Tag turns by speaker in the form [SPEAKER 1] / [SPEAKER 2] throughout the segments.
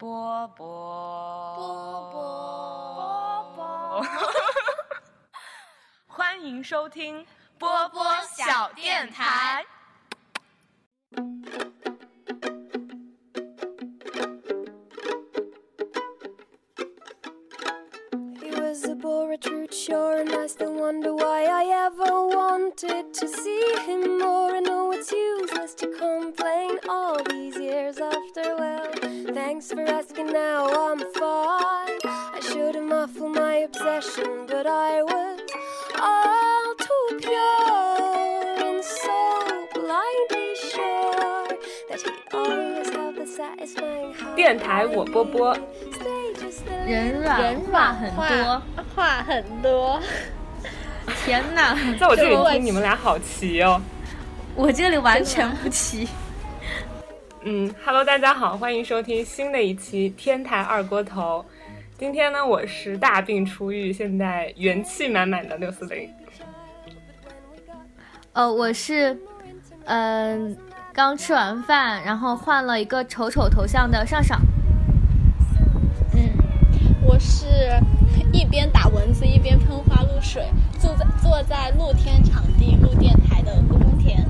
[SPEAKER 1] 波波
[SPEAKER 2] 波
[SPEAKER 1] 波波波，欢迎收听
[SPEAKER 2] 波波小电台。
[SPEAKER 3] sure, and I still wonder why I ever wanted to see him more. I know it's useless to complain all these years after. Well, thanks for asking, now I'm fine. I should have muffled my obsession, but I was all too pure and so blindly sure that he'd always have the satisfying heart.
[SPEAKER 1] 电台我波波，
[SPEAKER 3] Stay just a
[SPEAKER 4] 人软
[SPEAKER 2] 人
[SPEAKER 4] 话很多，
[SPEAKER 2] 话很多。
[SPEAKER 4] 天哪！
[SPEAKER 1] 在我这里听你们俩好齐哦。
[SPEAKER 4] 我这里完全不齐。
[SPEAKER 1] 嗯，Hello，大家好，欢迎收听新的一期天台二锅头。今天呢，我是大病初愈，现在元气满满的六四零。
[SPEAKER 4] 呃，我是，嗯、刚吃完饭，然后换了一个丑丑头像的上上。
[SPEAKER 2] 是一边打蚊子一边喷花露水，坐在坐在露天场地录电台的公公田。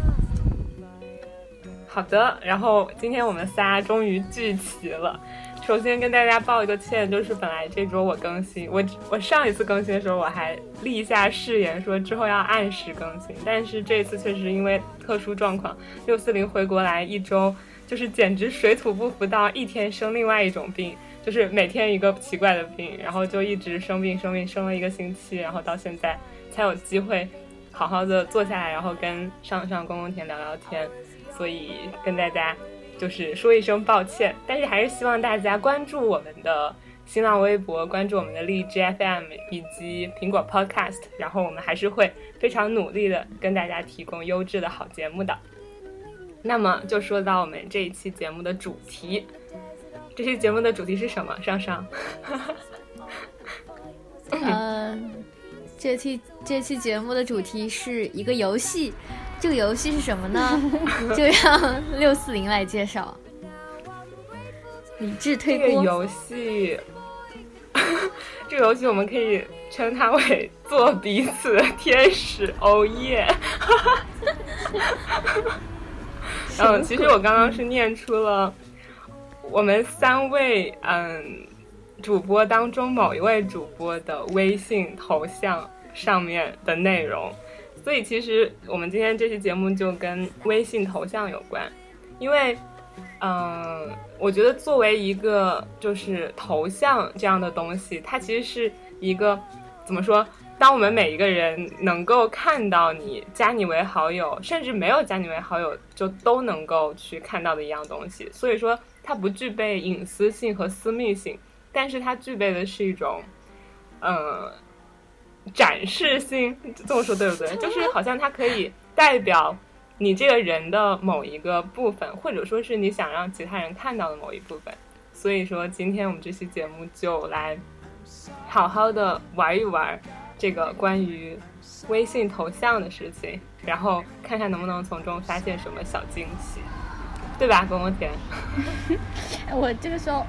[SPEAKER 1] 好的，然后今天我们仨终于聚齐了。首先跟大家报一个歉，就是本来这周我更新，我我上一次更新的时候我还立下誓言说之后要按时更新，但是这次确实因为特殊状况，六四零回国来一周，就是简直水土不服到一天生另外一种病，就是每天一个奇怪的病，然后就一直生病生病生了一个星期，然后到现在才有机会好好的坐下来，然后跟上上公公田聊聊天。所以跟大家就是说一声抱歉，但是还是希望大家关注我们的新浪微博，关注我们的荔枝 FM 以及苹果 Podcast，然后我们还是会非常努力的跟大家提供优质的好节目的。那么就说到我们这一期节目的主题，这期节目的主题是什么？上上，
[SPEAKER 4] 嗯、这期这期节目的主题是一个游戏，这个游戏是什么呢？就让六四零来介绍。理智
[SPEAKER 1] 这个游戏，这个游戏我们可以称它为做彼此的天使。哦耶！嗯，其实我刚刚是念出了我们三位嗯主播当中某一位主播的微信头像上面的内容，所以其实我们今天这期节目就跟微信头像有关，因为嗯，我觉得作为一个就是头像这样的东西，它其实是一个怎么说？当我们每一个人能够看到你加你为好友，甚至没有加你为好友，就都能够去看到的一样东西。所以说，它不具备隐私性和私密性，但是它具备的是一种，呃，展示性。这么说对不对？就是好像它可以代表你这个人的某一个部分，或者说是你想让其他人看到的某一部分。所以说，今天我们这期节目就来好好的玩一玩这个关于微信头像的事情，然后看看能不能从中发现什么小惊喜，对吧，公公田？
[SPEAKER 2] 我这个时候，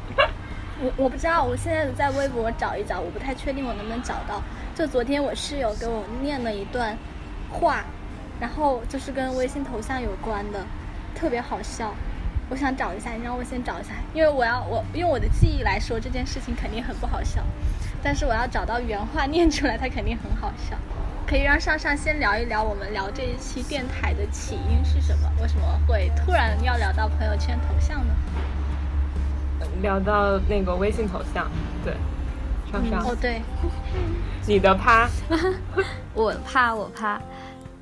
[SPEAKER 2] 我我不知道，我现在在微博找一找，我不太确定我能不能找到。就昨天我室友给我念了一段话，然后就是跟微信头像有关的，特别好笑。我想找一下，你让我先找一下，因为我要我用我的记忆来说这件事情肯定很不好笑，但是我要找到原话念出来，它肯定很好笑。可以让上上先聊一聊我们聊这一期电台的起因是什么？为什么会突然要聊到朋友圈头像呢？
[SPEAKER 1] 聊到那个微信头像，对，上上，
[SPEAKER 2] 哦，对，
[SPEAKER 1] 你的趴，
[SPEAKER 4] 我趴我趴。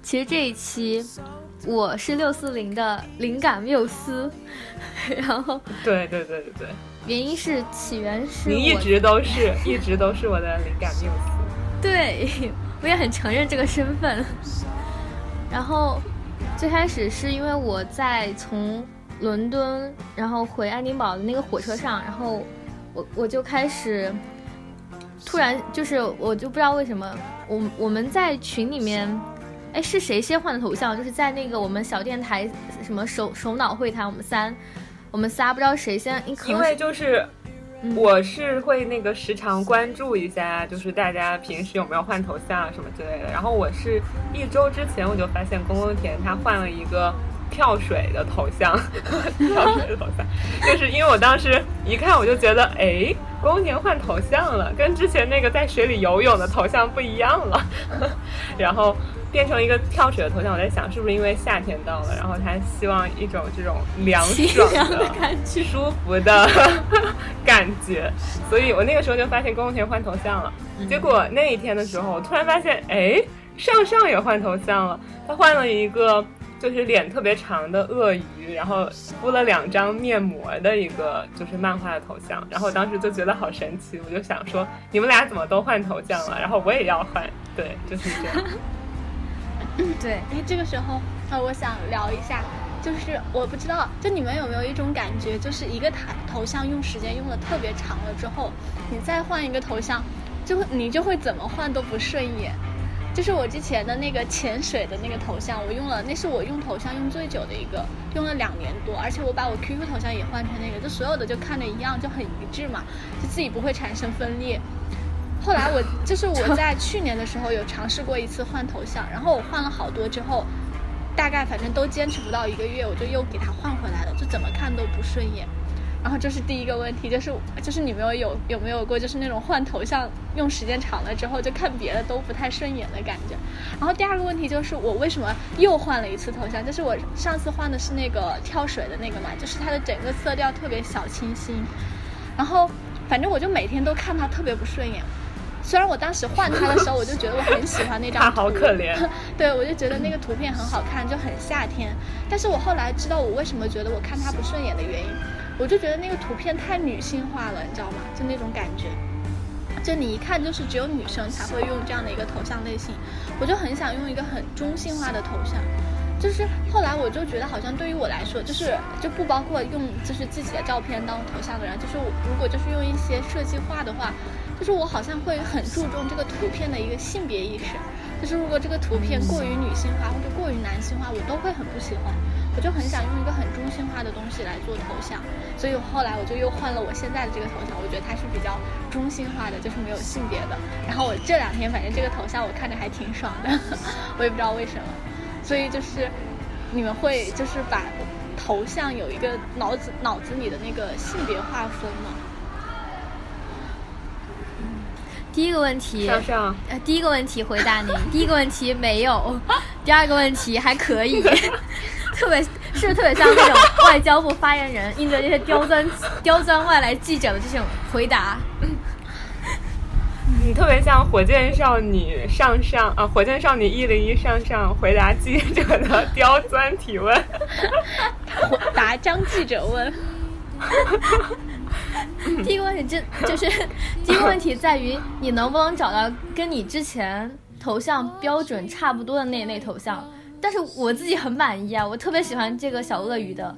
[SPEAKER 4] 其实这一期我是六四零的灵感缪斯，然后
[SPEAKER 1] 对对对对对，
[SPEAKER 4] 原因是起源是
[SPEAKER 1] 你一直都是，一直都是我的灵感缪斯。
[SPEAKER 4] 对，我也很承认这个身份。然后最开始是因为我在从伦敦然后回爱丁堡的那个火车上，然后我我就开始突然就是我就不知道为什么，我我们在群里面。哎，是谁先换的头像？就是在那个我们小电台什么首首脑会谈，我们三，我们仨不知道谁先，可
[SPEAKER 1] 因为就是我是会那个时常关注一下，就是大家平时有没有换头像啊什么之类的。然后我是一周之前我就发现宫宫田他换了一个跳水的头像，跳水的头像，就是因为我当时一看我就觉得，哎，宫宫田换头像了，跟之前那个在水里游泳的头像不一样了，然后。变成一个跳水的头像，我在想是不是因为夏天到了，然后他希望一种这种凉爽
[SPEAKER 4] 的感觉、
[SPEAKER 1] 舒服的感觉，所以我那个时候就发现宫宫田换头像了。结果那一天的时候，我突然发现，哎，上上也换头像了，他换了一个就是脸特别长的鳄鱼，然后敷了两张面膜的一个就是漫画的头像，然后我当时就觉得好神奇，我就想说你们俩怎么都换头像了，然后我也要换，对，就是这样。
[SPEAKER 2] 对，哎，这个时候啊，我想聊一下，就是我不知道，就你们有没有一种感觉，就是一个头头像用时间用的特别长了之后，你再换一个头像，就会你就会怎么换都不顺眼。就是我之前的那个潜水的那个头像，我用了，那是我用头像用最久的一个，用了两年多，而且我把我 QQ 头像也换成那个，就所有的就看着一样，就很一致嘛，就自己不会产生分裂。后来我就是我在去年的时候有尝试过一次换头像，然后我换了好多之后，大概反正都坚持不到一个月，我就又给它换回来了，就怎么看都不顺眼。然后这是第一个问题，就是就是你们有有有没有过就是那种换头像用时间长了之后就看别的都不太顺眼的感觉。然后第二个问题就是我为什么又换了一次头像？就是我上次换的是那个跳水的那个嘛，就是它的整个色调特别小清新，然后反正我就每天都看它特别不顺眼。虽然我当时换它的时候，我就觉得我很喜欢那张图，
[SPEAKER 1] 好可怜。
[SPEAKER 2] 对，我就觉得那个图片很好看，就很夏天。但是我后来知道我为什么觉得我看它不顺眼的原因，我就觉得那个图片太女性化了，你知道吗？就那种感觉，就你一看就是只有女生才会用这样的一个头像类型。我就很想用一个很中性化的头像。就是后来我就觉得，好像对于我来说，就是就不包括用就是自己的照片当头像的人，就是我如果就是用一些设计画的话，就是我好像会很注重这个图片的一个性别意识。就是如果这个图片过于女性化或者过于男性化，我都会很不喜欢。我就很想用一个很中性化的东西来做头像，所以后来我就又换了我现在的这个头像，我觉得它是比较中性化的，就是没有性别的。然后我这两天反正这个头像我看着还挺爽的，我也不知道为什么。所以就是，你们会就是把头像有一个脑子脑子里的那个性别划分吗？
[SPEAKER 4] 第一个问题，
[SPEAKER 1] 上上，
[SPEAKER 4] 呃，第一个问题回答您，第一个问题没有，第二个问题还可以，特别是不是特别像那种外交部发言人应对这些刁钻刁钻外来记者的这种回答？
[SPEAKER 1] 你特别像火箭少女上上啊，火箭少女一零一上上回答记者的刁钻提问，
[SPEAKER 2] 答张记者问。
[SPEAKER 4] 第一个问题就就是第一个问题在于你能不能找到跟你之前头像标准差不多的那类头像，但是我自己很满意啊，我特别喜欢这个小鳄鱼的。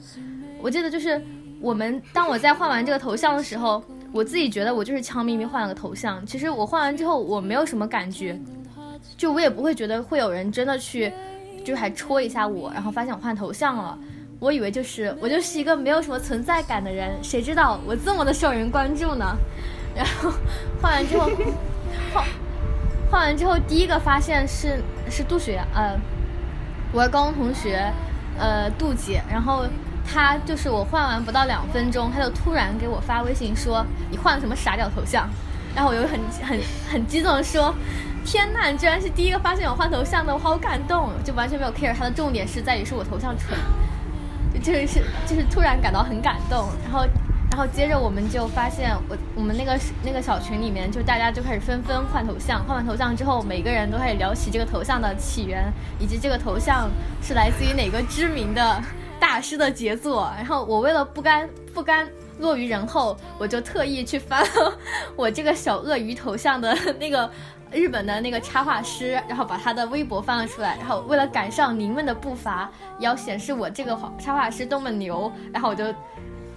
[SPEAKER 4] 我记得就是我们当我在换完这个头像的时候。我自己觉得我就是悄咪咪换了个头像，其实我换完之后我没有什么感觉，就我也不会觉得会有人真的去，就还戳一下我，然后发现我换头像了，我以为就是我就是一个没有什么存在感的人，谁知道我这么的受人关注呢？然后换完之后，换换完之后第一个发现是是杜雪，呃，我的高中同学，呃，杜姐，然后。他就是我换完不到两分钟，他就突然给我发微信说：“你换了什么傻屌头像？”然后我又很很很激动的说：“天呐，你居然是第一个发现我换头像的，我好感动！”就完全没有 care 他的重点是在于是我头像蠢，就是就是突然感到很感动。然后然后接着我们就发现我我们那个那个小群里面就大家就开始纷纷换头像，换完头像之后，每个人都开始聊起这个头像的起源，以及这个头像是来自于哪个知名的。大师的杰作，然后我为了不甘不甘落于人后，我就特意去翻了我这个小鳄鱼头像的那个日本的那个插画师，然后把他的微博翻了出来，然后为了赶上您们的步伐，要显示我这个插画师多么牛，然后我就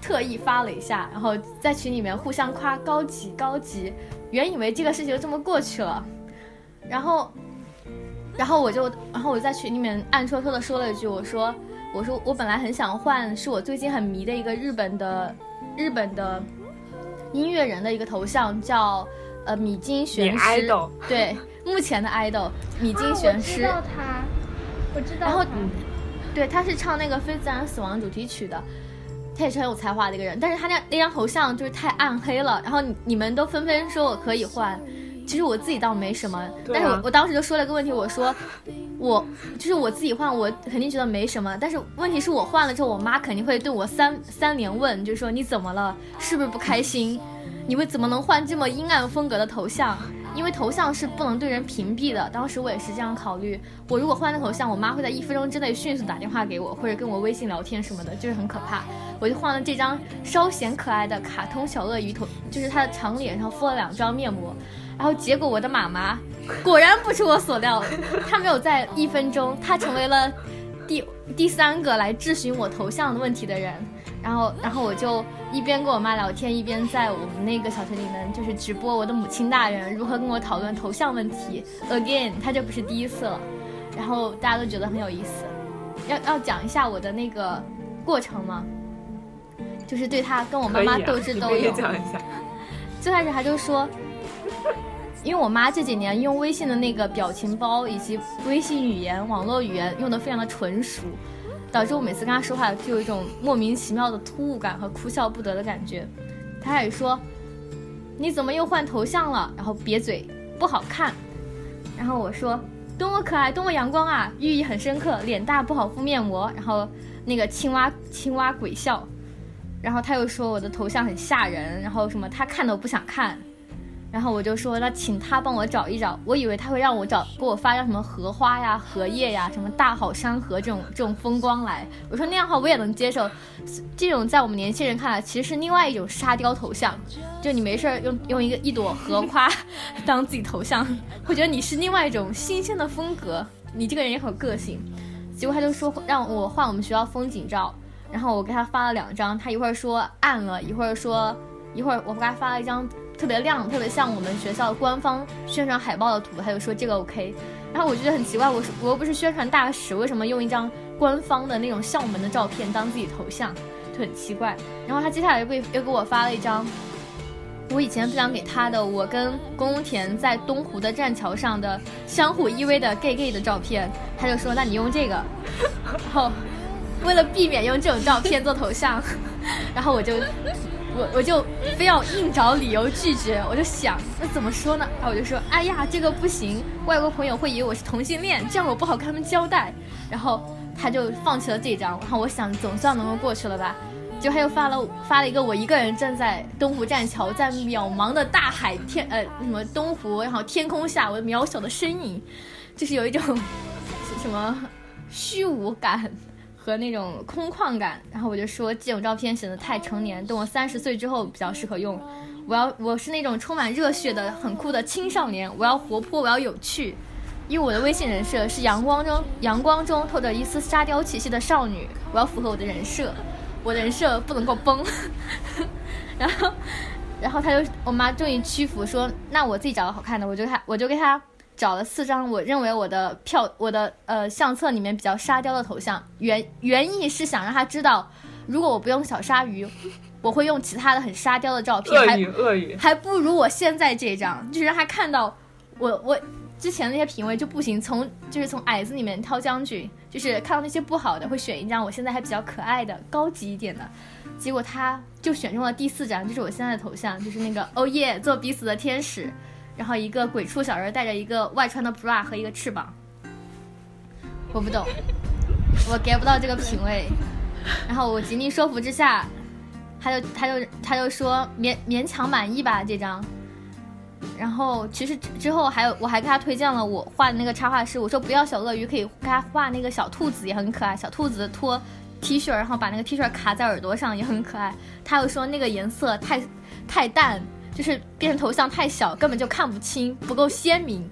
[SPEAKER 4] 特意发了一下，然后在群里面互相夸高级高级。原以为这个事情就这么过去了，然后，然后我就，然后我在群里面暗戳戳的说了一句，我说。我说我本来很想换，是我最近很迷的一个日本的，日本的音乐人的一个头像，叫呃米津玄师。
[SPEAKER 1] idol
[SPEAKER 4] 对，目前的 idol 米津玄师。
[SPEAKER 2] 我知道他，我知道
[SPEAKER 4] 然后
[SPEAKER 2] 他。
[SPEAKER 4] 对，他是唱那个《非自然死亡》主题曲的，他也是很有才华的一个人。但是他那那张头像就是太暗黑了，然后你你们都纷纷说我可以换，其实我自己倒没什么，
[SPEAKER 1] 啊
[SPEAKER 4] 但是我我当时就说了个问题，我说我就是我自己换，我肯定觉得没什么，但是问题是我换了之后，我妈肯定会对我三三连问，就是说你怎么了，是不是不开心？你们怎么能换这么阴暗风格的头像？因为头像是不能对人屏蔽的。当时我也是这样考虑，我如果换了头像，我妈会在一分钟之内迅速打电话给我，或者跟我微信聊天什么的，就是很可怕。我就换了这张稍显可爱的卡通小鳄鱼头，就是它的长脸上敷了两张面膜。然后结果我的妈妈果然不出我所料，她没有在一分钟，她成为了第第三个来质询我头像的问题的人。然后，然后我就一边跟我妈聊天，一边在我们那个小群里面就是直播我的母亲大人如何跟我讨论头像问题。Again，她这不是第一次了，然后大家都觉得很有意思。要要讲一下我的那个过程吗？就是对她跟我妈妈斗智斗勇。
[SPEAKER 1] 讲一下。
[SPEAKER 4] 最开始他就说，因为我妈这几年用微信的那个表情包以及微信语言、网络语言用的非常的纯熟，导致我每次跟她说话就有一种莫名其妙的突兀感和哭笑不得的感觉。她还说：“你怎么又换头像了？”然后瘪嘴，不好看。然后我说：“多么可爱，多么阳光啊，寓意很深刻。脸大不好敷面膜。”然后那个青蛙青蛙鬼笑。然后他又说我的头像很吓人，然后什么他看都不想看，然后我就说那请他帮我找一找，我以为他会让我找给我发张什么荷花呀、荷叶呀、什么大好山河这种这种风光来，我说那样的话我也能接受，这种在我们年轻人看来其实是另外一种沙雕头像，就你没事儿用用一个一朵荷花 当自己头像，我觉得你是另外一种新鲜的风格，你这个人也很个性，结果他就说让我换我们学校风景照。然后我给他发了两张，他一会儿说暗了，一会儿说一会儿我给他发了一张特别亮、特别像我们学校官方宣传海报的图，他就说这个 OK。然后我觉得很奇怪，我我又不是宣传大使，为什么用一张官方的那种校门的照片当自己头像，就很奇怪。然后他接下来又给又给我发了一张我以前分享给他的我跟宫田在东湖的栈桥上的相互依偎的 gay gay 的照片，他就说那你用这个，然后。为了避免用这种照片做头像，然后我就我我就非要硬找理由拒绝。我就想，那怎么说呢？然后我就说，哎呀，这个不行，外国朋友会以为我是同性恋，这样我不好跟他们交代。然后他就放弃了这张。然后我想，总算能够过去了吧？就他又发了发了一个我一个人站在东湖栈桥，在渺茫的大海天呃什么东湖，然后天空下我渺小的身影，就是有一种 什么虚无感。和那种空旷感，然后我就说这种照片显得太成年，等我三十岁之后比较适合用。我要我是那种充满热血的、很酷的青少年，我要活泼，我要有趣。因为我的微信人设是阳光中阳光中透着一丝沙雕气息的少女，我要符合我的人设，我的人设不能够崩。然后，然后他就我妈终于屈服说，那我自己找个好看的，我就他我就给他。找了四张我认为我的票我的呃相册里面比较沙雕的头像，原原意是想让他知道，如果我不用小鲨鱼，我会用其他的很沙雕的照片，
[SPEAKER 1] 鳄鱼鳄鱼
[SPEAKER 4] 还不如我现在这张，就是让他看到我我之前那些品味就不行，从就是从矮子里面挑将军，就是看到那些不好的会选一张我现在还比较可爱的高级一点的，结果他就选中了第四张，就是我现在的头像，就是那个哦耶做彼此的天使。然后一个鬼畜小人带着一个外穿的 bra 和一个翅膀，我不懂，我 get 不到这个品味。然后我极力说服之下，他就他就他就说勉勉强满意吧这张。然后其实之后还有我还给他推荐了我画的那个插画师，我说不要小鳄鱼，可以给他画那个小兔子也很可爱，小兔子脱 T 恤，然后把那个 T 恤卡在耳朵上也很可爱。他又说那个颜色太太淡。就是变成头像太小，根本就看不清，不够鲜明。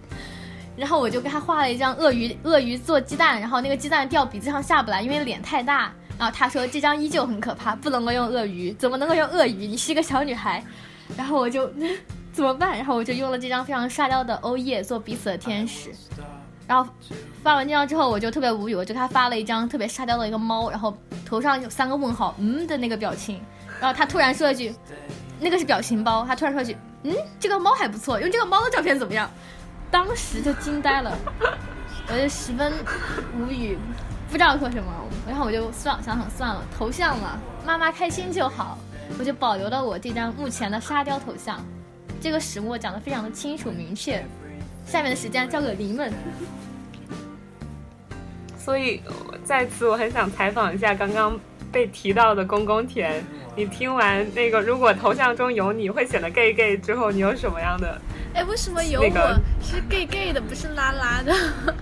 [SPEAKER 4] 然后我就给他画了一张鳄鱼，鳄鱼做鸡蛋，然后那个鸡蛋掉鼻子上下不来，因为脸太大。然后他说这张依旧很可怕，不能够用鳄鱼，怎么能够用鳄鱼？你是一个小女孩。然后我就怎么办？然后我就用了这张非常沙雕的欧耶做彼此的天使。然后发完这张之后，我就特别无语，我就给他发了一张特别沙雕的一个猫，然后头上有三个问号，嗯的那个表情。然后他突然说一句。那个是表情包，他突然说一句：“嗯，这个猫还不错，用这个猫的照片怎么样？”当时就惊呆了，我就十分无语，不知道说什么。然后我就算想想算了，头像嘛，妈妈开心就好，我就保留了我这张目前的沙雕头像。这个始末讲的非常的清楚明确。下面的时间交给林们。
[SPEAKER 1] 所以在此我很想采访一下刚刚被提到的公公田，你听完那个如果头像中有你会显得 gay gay 之后，你有什么样的？
[SPEAKER 2] 哎，为什么有我是 gay gay 的，不是拉拉的？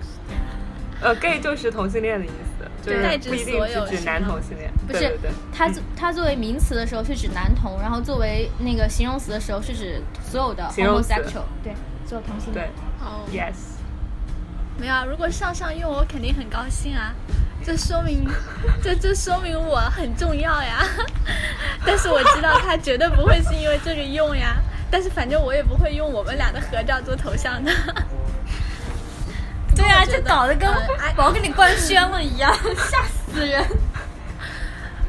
[SPEAKER 1] 呃，gay 就是同性恋的意思，就是不一定是指男同性恋。
[SPEAKER 4] 不是，它它作为名词的时候是指男同，然后作为那个形容词的时候是指所有的 homosexual，对，所有同性恋。
[SPEAKER 2] 哦
[SPEAKER 1] ，yes。
[SPEAKER 2] 没有啊，如果上上用我肯定很高兴啊，这说明，这这说明我很重要呀。但是我知道他绝对不会是因为这个用呀，但是反正我也不会用我们俩的合照做头像的。
[SPEAKER 4] 对啊，这搞得跟我给你官宣了一样，吓死人。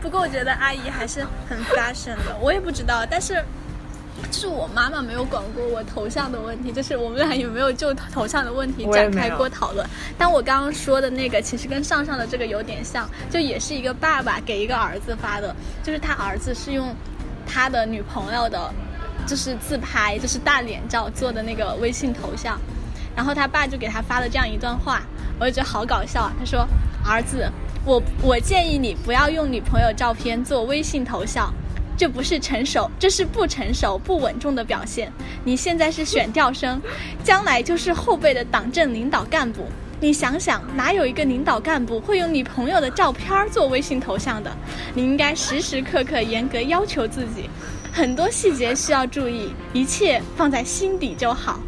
[SPEAKER 2] 不过我觉得阿姨还是很 fashion 的，我也不知道，但是。就是我妈妈没有管过我头像的问题，就是我们俩有没有就头像的问题展开过讨论。但我刚刚说的那个其实跟上上的这个有点像，就也是一个爸爸给一个儿子发的，就是他儿子是用他的女朋友的，就是自拍，就是大脸照做的那个微信头像，然后他爸就给他发了这样一段话，我就觉得好搞笑啊。他说：“儿子，我我建议你不要用女朋友照片做微信头像。”这不是成熟，这是不成熟、不稳重的表现。你现在是选调生，将来就是后辈的党政领导干部。你想想，哪有一个领导干部会用你朋友的照片做微信头像的？你应该时时刻刻严格要求自己，很多细节需要注意，一切放在心底就好。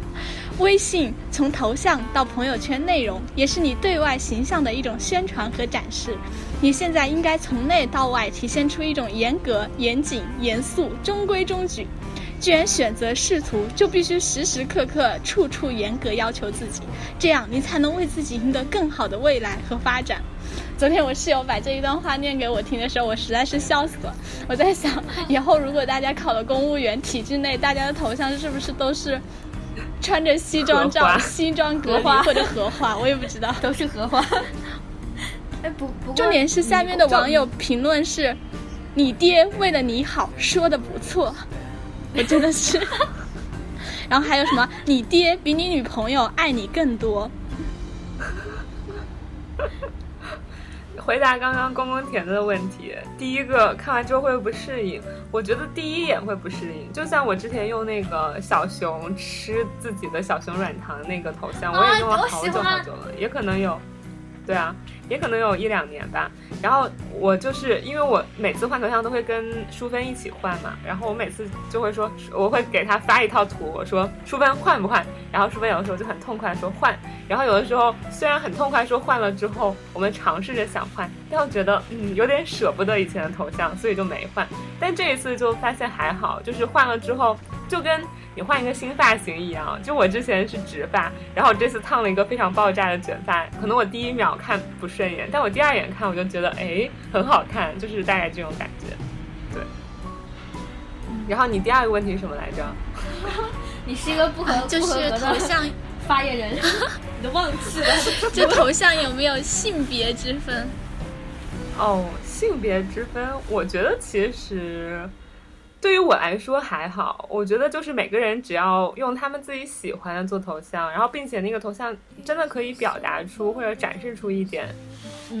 [SPEAKER 2] 微信从头像到朋友圈内容，也是你对外形象的一种宣传和展示。你现在应该从内到外体现出一种严格、严谨、严肃、中规中矩。既然选择仕途，就必须时时刻刻、处处严格要求自己，这样你才能为自己赢得更好的未来和发展。昨天我室友把这一段话念给我听的时候，我实在是笑死了。我在想，以后如果大家考了公务员，体制内大家的头像是不是都是？穿着西装照，西装革履 或者荷花，我也不知道，
[SPEAKER 4] 都是荷花。哎，不不，
[SPEAKER 2] 重点是下面的网友评论是：“你爹为了你好，说的不错。”我真的是。然后还有什么？你爹比你女朋友爱你更多。
[SPEAKER 1] 回答刚刚公公填的问题，第一个看完之后会不适应？我觉得第一眼会不适应，就像我之前用那个小熊吃自己的小熊软糖那个头像，我也用了好久好久了，也可能有，对啊。也可能有一两年吧，然后我就是因为我每次换头像都会跟淑芬一起换嘛，然后我每次就会说我会给他发一套图，我说淑芬换不换？然后淑芬有的时候就很痛快说换，然后有的时候虽然很痛快说换了之后，我们尝试着想换，但又觉得嗯有点舍不得以前的头像，所以就没换。但这一次就发现还好，就是换了之后就跟。你换一个新发型一样，就我之前是直发，然后我这次烫了一个非常爆炸的卷发，可能我第一秒看不顺眼，但我第二眼看我就觉得哎很好看，就是大概这种感觉，对。然后你第二个问题是什么来着？
[SPEAKER 4] 你是一个不合
[SPEAKER 2] 就是头像
[SPEAKER 4] 发言人，你都忘记了？
[SPEAKER 2] 就头像有没有性别之分？
[SPEAKER 1] 哦，性别之分，我觉得其实。对于我来说还好，我觉得就是每个人只要用他们自己喜欢的做头像，然后并且那个头像真的可以表达出或者展示出一点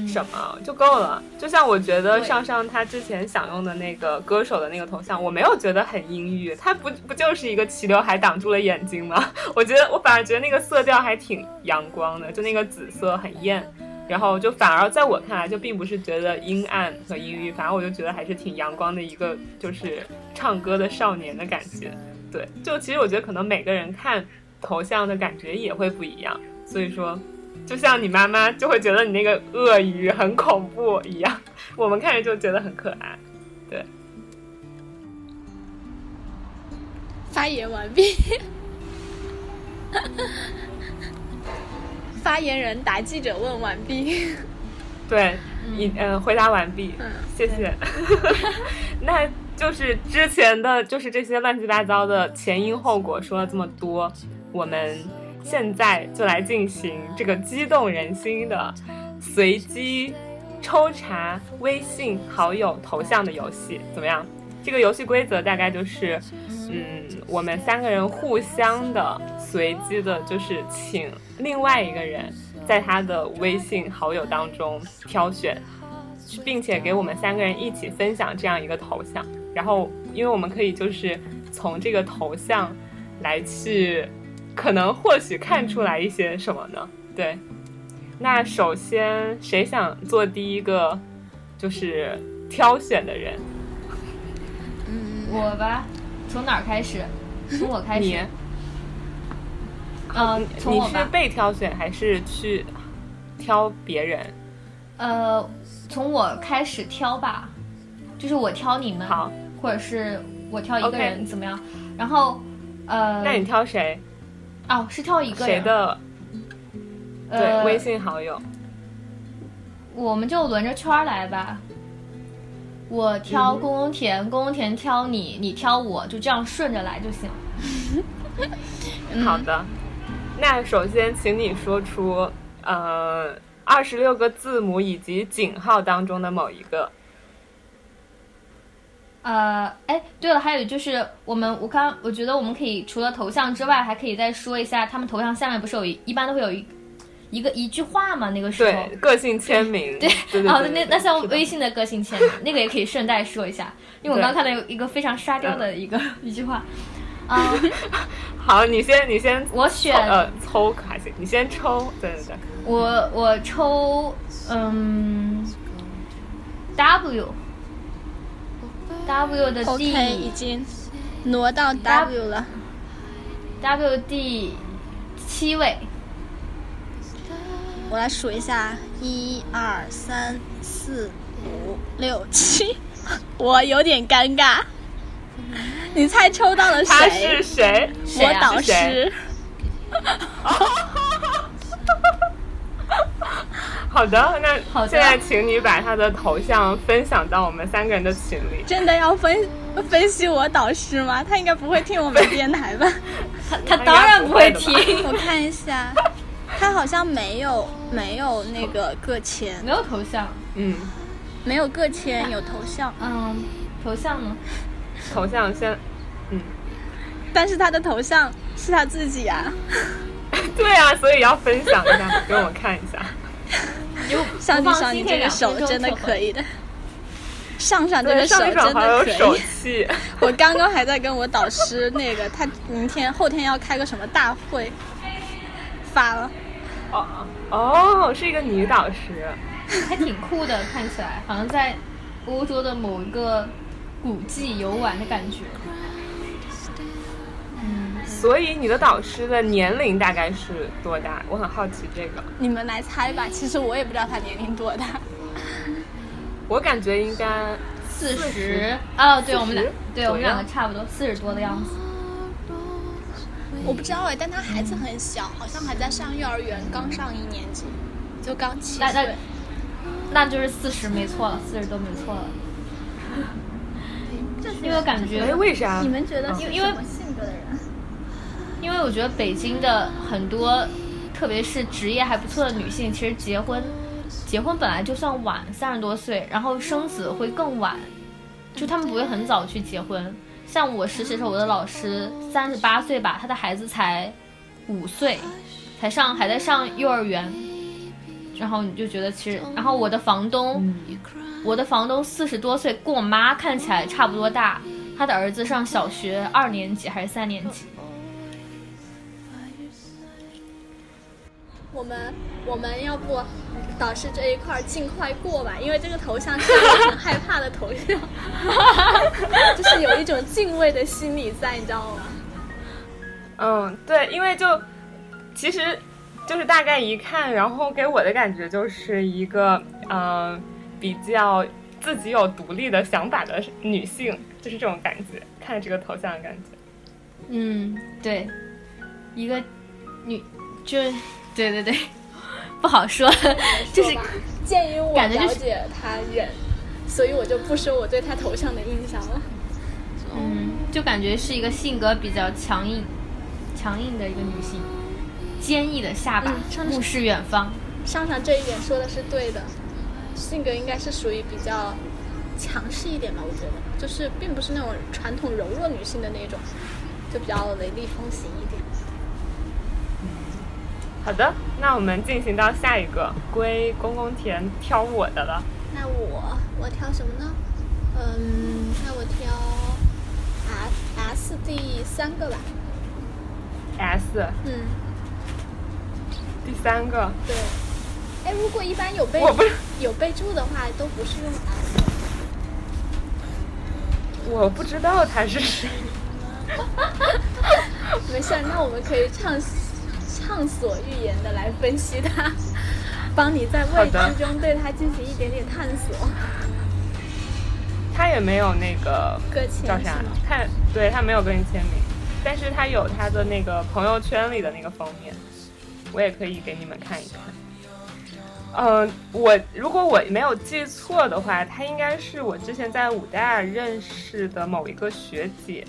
[SPEAKER 1] 什么就够了。就像我觉得上上他之前想用的那个歌手的那个头像，我没有觉得很阴郁，他不不就是一个齐刘海挡住了眼睛吗？我觉得我反而觉得那个色调还挺阳光的，就那个紫色很艳。然后就反而在我看来，就并不是觉得阴暗和阴郁，反而我就觉得还是挺阳光的一个，就是唱歌的少年的感觉。对，就其实我觉得可能每个人看头像的感觉也会不一样。所以说，就像你妈妈就会觉得你那个鳄鱼很恐怖一样，我们看着就觉得很可爱。对，
[SPEAKER 2] 发言完毕。发言人答记者问完毕，
[SPEAKER 1] 对，你嗯回答完毕，谢谢。那就是之前的就是这些乱七八糟的前因后果说了这么多，我们现在就来进行这个激动人心的随机抽查微信好友头像的游戏，怎么样？这个游戏规则大概就是，嗯，我们三个人互相的随机的，就是请另外一个人在他的微信好友当中挑选，并且给我们三个人一起分享这样一个头像。然后，因为我们可以就是从这个头像来去，可能或许看出来一些什么呢？对。那首先，谁想做第一个就是挑选的人？
[SPEAKER 4] 我吧，从哪儿开始？从我开始。嗯，从
[SPEAKER 1] 你是。被挑选还是去挑别人？
[SPEAKER 4] 呃，从我开始挑吧，就是我挑你们，
[SPEAKER 1] 好，
[SPEAKER 4] 或者是我挑一个人怎么样？然后，呃，
[SPEAKER 1] 那你挑谁？
[SPEAKER 4] 哦，是挑一个人。
[SPEAKER 1] 谁的？对，
[SPEAKER 4] 呃
[SPEAKER 1] 微信好友。
[SPEAKER 4] 我们就轮着圈儿来吧。我挑宫宫田，宫宫田挑你，你挑我，就这样顺着来就行。
[SPEAKER 1] 好的，那首先请你说出呃二十六个字母以及井号当中的某一个。
[SPEAKER 4] 呃，哎，对了，还有就是我们，我刚我觉得我们可以除了头像之外，还可以再说一下，他们头像下面不是有一一般都会有一一个一句话吗？那个时候。
[SPEAKER 1] 对，个性签名。对
[SPEAKER 4] 哦，那那像微信的个性签名，那个也可以顺带说一下，因为我
[SPEAKER 1] 对
[SPEAKER 4] 刚看到有一个非常沙雕的一个、一句话，啊、
[SPEAKER 1] 好，你先，你先
[SPEAKER 4] 我选
[SPEAKER 1] 抽呃抽还行，你先抽。对对对，
[SPEAKER 4] 我我抽嗯 W W 的
[SPEAKER 2] OK，已经挪到 W 了。
[SPEAKER 4] W 第七位，
[SPEAKER 2] 我来数一下，一二三四五六七，我有点尴尬。你猜抽到了谁他
[SPEAKER 1] 是？谁？
[SPEAKER 2] 我导师。
[SPEAKER 1] 好的，那
[SPEAKER 4] 好
[SPEAKER 1] 现在请你把他的头像分享到我们三个人的群里。
[SPEAKER 2] 真的要分分析我导师吗？他应该不会听我们电台吧？
[SPEAKER 4] 他他当然不会听，
[SPEAKER 2] 我看一下，他好像没有没有那个个签
[SPEAKER 4] 没，有头像，
[SPEAKER 1] 嗯，
[SPEAKER 2] 没有个签，有头像，
[SPEAKER 4] 嗯，头像呢？
[SPEAKER 1] 头像先，嗯，
[SPEAKER 2] 但是他的头像是他自己啊。
[SPEAKER 1] 对啊，所以要分享一下，给我看一下。
[SPEAKER 2] 上帝上，你这个手真的可以的。上上这，个手真的可以。
[SPEAKER 1] 气。
[SPEAKER 2] 我刚刚还在跟我导师那个，他明天后天要开个什么大会，发了。
[SPEAKER 1] 哦哦，是一个女导师。
[SPEAKER 4] 还挺酷的，看起来好像在欧洲的某一个古迹游玩的感觉。
[SPEAKER 1] 所以你的导师的年龄大概是多大？我很好奇这个。
[SPEAKER 2] 你们来猜吧，其实我也不知道他年龄多大。
[SPEAKER 1] 我感觉应该
[SPEAKER 4] 四十
[SPEAKER 1] 十
[SPEAKER 4] 哦，对我们俩对我们两个差不多四十多的样子。
[SPEAKER 2] 我不知道哎，但他孩子很小，好像还在上幼儿园，刚上一年级，就刚七
[SPEAKER 4] 那那
[SPEAKER 2] 岁。
[SPEAKER 4] 那就是四十没错了，四十都没错了。因为我感觉
[SPEAKER 1] 哎，，为啥？
[SPEAKER 2] 你们觉得
[SPEAKER 4] 因为因为
[SPEAKER 2] 性格的人？
[SPEAKER 4] 因为我觉得北京的很多，特别是职业还不错的女性，其实结婚，结婚本来就算晚，三十多岁，然后生子会更晚，就他们不会很早去结婚。像我实习的时候，我的老师三十八岁吧，他的孩子才五岁，才上还在上幼儿园，然后你就觉得其实，然后我的房东，我的房东四十多岁，跟我妈看起来差不多大，他的儿子上小学二年级还是三年级。
[SPEAKER 2] 我们我们要不导师这一块儿尽快过吧，因为这个头像是我很害怕的头像，就是有一种敬畏的心理在，你知道吗？
[SPEAKER 1] 嗯，对，因为就其实就是大概一看，然后给我的感觉就是一个嗯、呃比较自己有独立的想法的女性，就是这种感觉。看这个头像的感觉，
[SPEAKER 4] 嗯，对，一个女，就对对对，不好说，就是
[SPEAKER 2] 鉴于我了解他人，所以我就不说我对他头像的印象了。
[SPEAKER 4] 嗯，就感觉是一个性格比较强硬、强硬的一个女性，坚毅的下巴
[SPEAKER 2] 嗯上，次
[SPEAKER 4] 目视远方。
[SPEAKER 2] 上上这一点说的是对的，性格应该是属于比较强势一点吧，我觉得，就是并不是那种传统柔弱女性的那种，就比较雷厉风行一点。
[SPEAKER 1] 好的，那我们进行到下一个，归公公田挑我的了。
[SPEAKER 2] 那我我挑什么呢？嗯，那我挑 S S 第三个吧。
[SPEAKER 1] S
[SPEAKER 2] 嗯，
[SPEAKER 1] 第三个，
[SPEAKER 2] 对。哎，如果一般有备有备注的话，都不是用 S。
[SPEAKER 1] 我不知道他是谁。
[SPEAKER 2] 没事儿，那我们可以畅畅所欲言的来分析他，帮你在未知中对他进行一点点探索。
[SPEAKER 1] 他也没有那个
[SPEAKER 2] 搁浅
[SPEAKER 1] 叫啥？他对他没有跟你签名，但是他有他的那个朋友圈里的那个封面，我也可以给你们看一看。嗯、我如果我没有记错的话，她应该是我之前在武大认识的某一个学姐，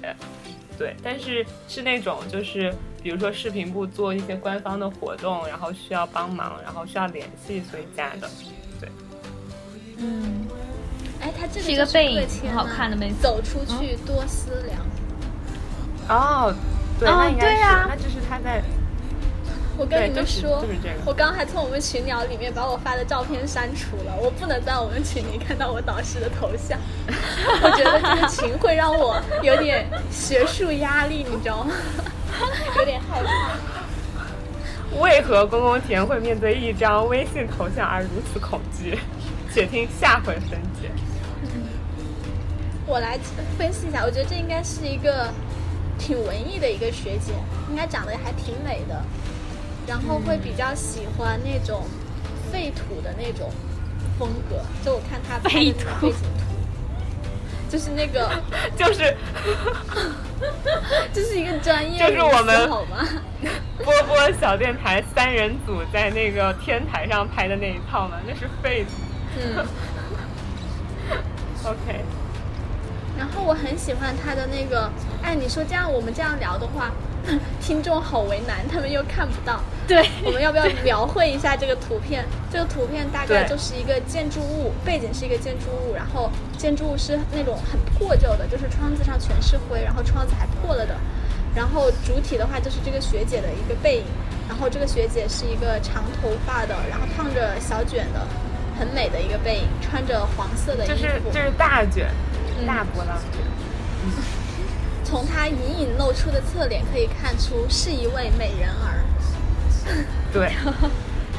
[SPEAKER 1] 对，但是是那种就是比如说视频部做一些官方的活动，然后需要帮忙，然后需要联系，所以加的。对。
[SPEAKER 4] 嗯，
[SPEAKER 2] 哎，他这个
[SPEAKER 4] 是一个背影挺好看的妹子
[SPEAKER 2] 走出去多思量。
[SPEAKER 1] 哦，对，
[SPEAKER 4] 哦
[SPEAKER 1] 那应该是，那就是他在
[SPEAKER 2] 我跟你们说，
[SPEAKER 1] 就是这个
[SPEAKER 2] 我刚刚还从我们群聊里面把我发的照片删除了，我不能在我们群里看到我导师的头像。我觉得这个群会让我有点学术压力，你知道吗？有点害怕。
[SPEAKER 1] 为何公公田会面对一张微信头像而如此恐惧？且听下回分解。
[SPEAKER 2] 我来分析一下，我觉得这应该是一个挺文艺的一个学姐，应该长得还挺美的，然后会比较喜欢那种废土的那种风格。就我看他拍的那个背景图，就是那个，
[SPEAKER 1] 就是
[SPEAKER 2] 这是一个专业
[SPEAKER 1] 就是我们？波波小电台三人组在那个天台上拍的那一套嘛，那是废土。
[SPEAKER 2] 嗯。
[SPEAKER 1] OK，
[SPEAKER 2] 然后我很喜欢他的那个，哎，你说这样我们这样聊的话，听众好为难，他们又看不到。
[SPEAKER 4] 对，
[SPEAKER 2] 我们要不要描绘一下这个图片？这个图片大概就是一个建筑物，背景是一个建筑物，然后建筑物是那种很破旧的，就是窗子上全是灰，然后窗子还破了的。然后主体的话就是这个学姐的一个背影，然后这个学姐是一个长头发的，然后烫着小卷的，很美的一个背影，穿着黄色的衣
[SPEAKER 1] 这
[SPEAKER 2] 服。
[SPEAKER 1] 是这是大卷，
[SPEAKER 2] 嗯
[SPEAKER 1] 大波浪卷。
[SPEAKER 2] 从她隐隐露出的侧脸可以看出是一位美人儿。
[SPEAKER 1] 对，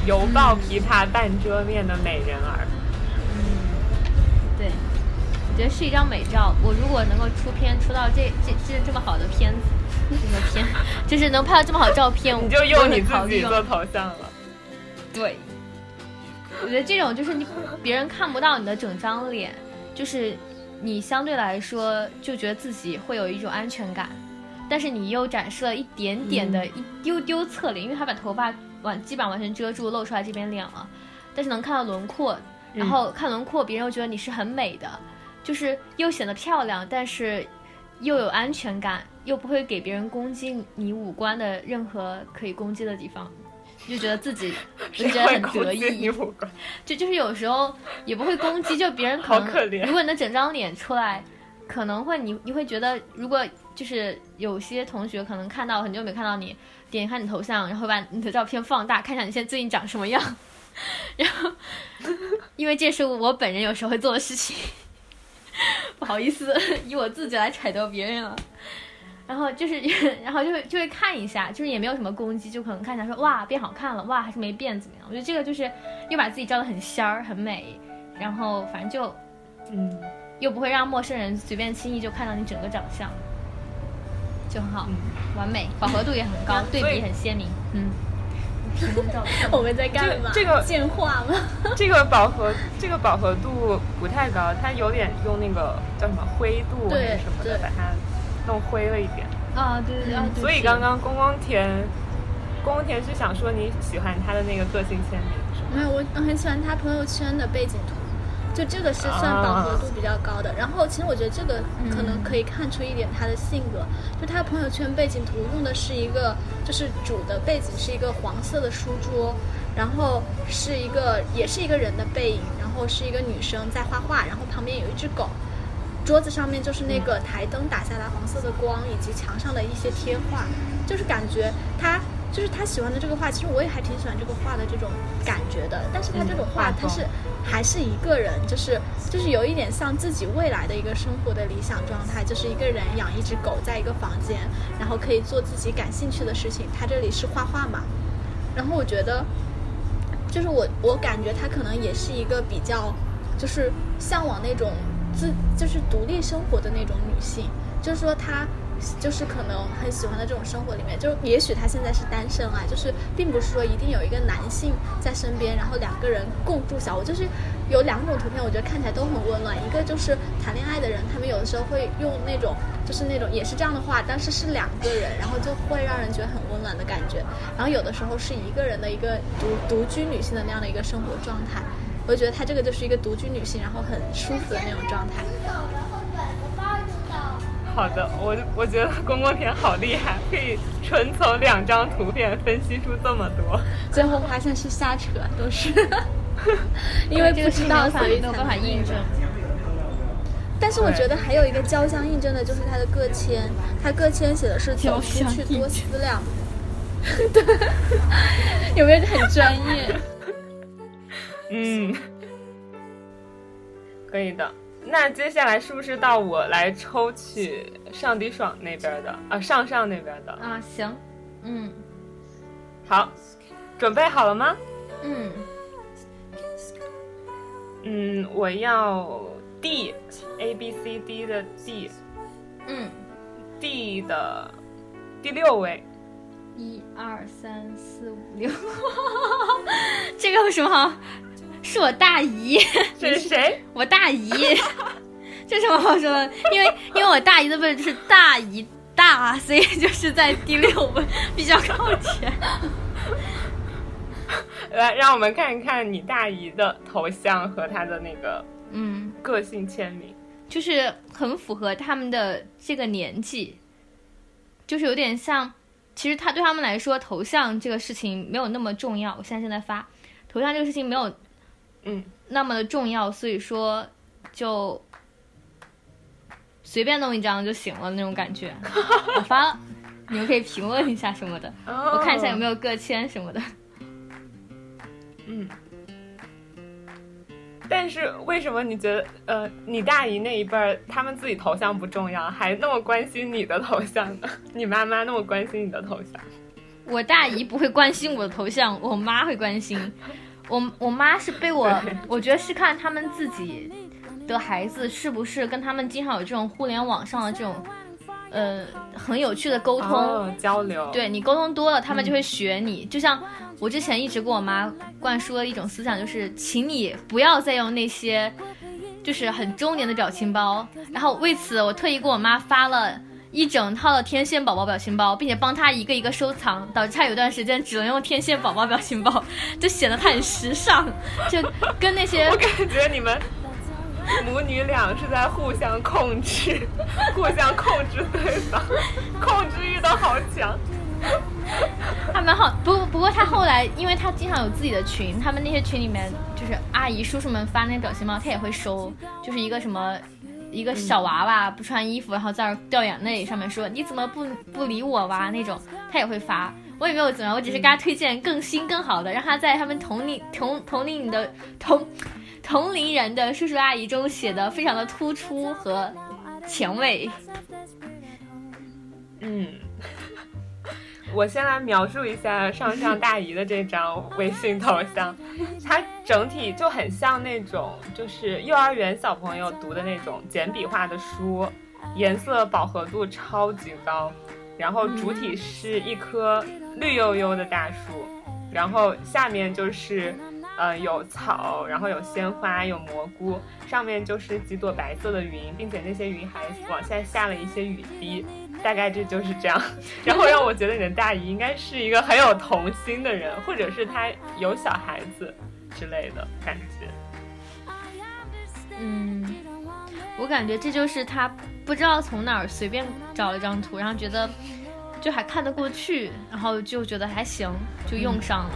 [SPEAKER 1] 犹抱琵琶半遮面的美人儿。
[SPEAKER 4] 嗯对，我觉得是一张美照。我如果能够出片出到这这这这么好的片子，这个片 就是能拍到这么好照片，
[SPEAKER 1] 你就用你自己做头像了。
[SPEAKER 4] 对，我觉得这种就是你别人看不到你的整张脸，就是你相对来说就觉得自己会有一种安全感，但是你又展示了一点点的、一丢丢侧脸，因为他把头发完基本上完全遮住，露出来这边脸了，但是能看到轮廓，然后看轮廓，别人又觉得你是很美的，就是又显得漂亮，但是又有安全感，又不会给别人攻击你五官的任何可以攻击的地方。就觉得自己，我就觉得很得意，就就是有时候也不会攻击，就别人可能，
[SPEAKER 1] 好可怜
[SPEAKER 4] 如果你的整张脸出来，可能会你你会觉得，如果就是有些同学可能看到很久没看到你，点一看你头像，然后把你的照片放大，看一下你现在最近长什么样，然后因为这是我本人有时候会做的事情，不好意思，以我自己来揣度别人了。然后就是，然后就会就会看一下，就是也没有什么攻击，就可能看一下说哇变好看了，哇还是没变怎么样？我觉得这个就是又把自己照的很仙儿很美，然后反正就
[SPEAKER 1] 嗯，
[SPEAKER 4] 又不会让陌生人随便轻易就看到你整个长相，就很好，
[SPEAKER 1] 嗯
[SPEAKER 4] 完美，饱和度也很高，对比很鲜明。嗯，照片
[SPEAKER 2] 我们在干嘛？
[SPEAKER 1] 这个
[SPEAKER 2] 进化吗？
[SPEAKER 1] 这个饱和这个饱和度不太高，它有点用那个叫什么灰度还
[SPEAKER 2] 对
[SPEAKER 1] 是什么的
[SPEAKER 2] 对
[SPEAKER 1] 把它弄灰了一点。
[SPEAKER 4] 啊，对对对，
[SPEAKER 1] 所以刚刚公公田，公公田是想说你喜欢他的那个个性签名是吗？
[SPEAKER 2] 没有，我我很喜欢他朋友圈的背景图，就这个是算饱和度比较高的。然后其实我觉得这个可能可以看出一点他的性格，就他朋友圈背景图用的是一个，就是主的背景是一个黄色的书桌，然后是一个也是一个人的背影，然后是一个女生在画画，然后旁边有一只狗。桌子上面就是那个台灯打下来黄色的光，以及墙上的一些贴画，就是感觉他就是他喜欢的这个画，其实我也还挺喜欢这个画的这种感觉的。但是他这种画，他是还是一个人，就是就是有一点像自己未来的一个生活的理想状态，就是一个人养一只狗，在一个房间，然后可以做自己感兴趣的事情。他这里是画画嘛，然后我觉得，就是我我感觉他可能也是一个比较，就是向往那种。自就是独立生活的那种女性，就是说她，就是可能很喜欢的这种生活里面，就也许她现在是单身啊，就是并不是说一定有一个男性在身边，然后两个人共住小屋，就是有两种图片，我觉得看起来都很温暖。一个就是谈恋爱的人，他们有的时候会用那种，就是那种也是这样的话，但是是两个人，然后就会让人觉得很温暖的感觉。然后有的时候是一个人的一个独独居女性的那样的一个生活状态。我觉得她这个就是一个独居女性，然后很舒服的那种状态。
[SPEAKER 1] 好的，我我觉得公公田好厉害，可以纯从两张图片分析出这么多。
[SPEAKER 2] 最后发现是瞎扯，都是 因为不知道所以
[SPEAKER 4] 没有办法印证。
[SPEAKER 2] 但是我觉得还有一个交相印证的就是他的个签，他个签写的是走出去多思量。对，有没有很专业？
[SPEAKER 1] 嗯，可以的。那接下来是不是到我来抽取上迪爽那边的啊？上上那边的
[SPEAKER 4] 啊？行，嗯，
[SPEAKER 1] 好，准备好了吗？
[SPEAKER 4] 嗯，
[SPEAKER 1] 嗯，我要 D，A B C D 的 D，
[SPEAKER 4] 嗯
[SPEAKER 1] ，D 的第六位。
[SPEAKER 4] 一二三四五六，这个有什么好？是我大姨，
[SPEAKER 1] 这 是谁？
[SPEAKER 4] 我大姨，这什么好说的？因为因为我大姨的位置是大姨大，所以就是在第六位，比较靠前。
[SPEAKER 1] 来，让我们看一看你大姨的头像和她的那个
[SPEAKER 4] 嗯
[SPEAKER 1] 个性签名，
[SPEAKER 4] 就是很符合他们的这个年纪，就是有点像。其实他对他们来说，头像这个事情没有那么重要。我现在正在发头像这个事情没有。
[SPEAKER 1] 嗯，
[SPEAKER 4] 那么的重要，所以说就随便弄一张就行了那种感觉。我发了，你们可以评论一下什么的，我看一下有没有个签什么的。
[SPEAKER 1] 嗯，但是为什么你觉得呃，你大姨那一辈儿他们自己头像不重要，还那么关心你的头像呢？你妈妈那么关心你的头像？
[SPEAKER 4] 我大姨不会关心我的头像，我妈会关心。我我妈是被我，我觉得是看他们自己的孩子是不是跟他们经常有这种互联网上的这种，呃，很有趣的沟通
[SPEAKER 1] 交流。
[SPEAKER 4] 对你沟通多了，他们就会学你。就像我之前一直跟我妈灌输的一种思想，就是请你不要再用那些就是很中年的表情包。然后为此，我特意给我妈发了。一整套的天线宝宝表情包，并且帮他一个一个收藏，导致他有段时间只能用天线宝宝表情包，就显得他很时尚，就跟那些
[SPEAKER 1] 我感觉你们母女俩是在互相控制，互相控制对方，控制欲都好强。
[SPEAKER 4] 他蛮好，不不过他后来，因为他经常有自己的群，他们那些群里面就是阿姨叔叔们发那些表情包，他也会收，就是一个什么。一个小娃娃不穿衣服，然后在那掉眼泪，上面说你怎么不不理我哇那种，他也会发，我也没有怎么样，我只是给他推荐更新更好的，让他在他们同龄同同龄的同同龄人的叔叔阿姨中写的非常的突出和前卫。
[SPEAKER 1] 嗯。我先来描述一下上上大姨的这张微信头像，它整体就很像那种就是幼儿园小朋友读的那种简笔画的书，颜色饱和度超级高，然后主体是一棵绿油油的大树，然后下面就是。呃，有草，然后有鲜花，有蘑菇，上面就是几朵白色的云，并且那些云还往下下了一些雨滴，大概这就是这样。然后让我觉得你的大姨应该是一个很有童心的人，或者是她有小孩子之类的感觉。
[SPEAKER 4] 嗯，我感觉这就是他不知道从哪儿随便找了张图，然后觉得就还看得过去，然后就觉得还行，就用上了，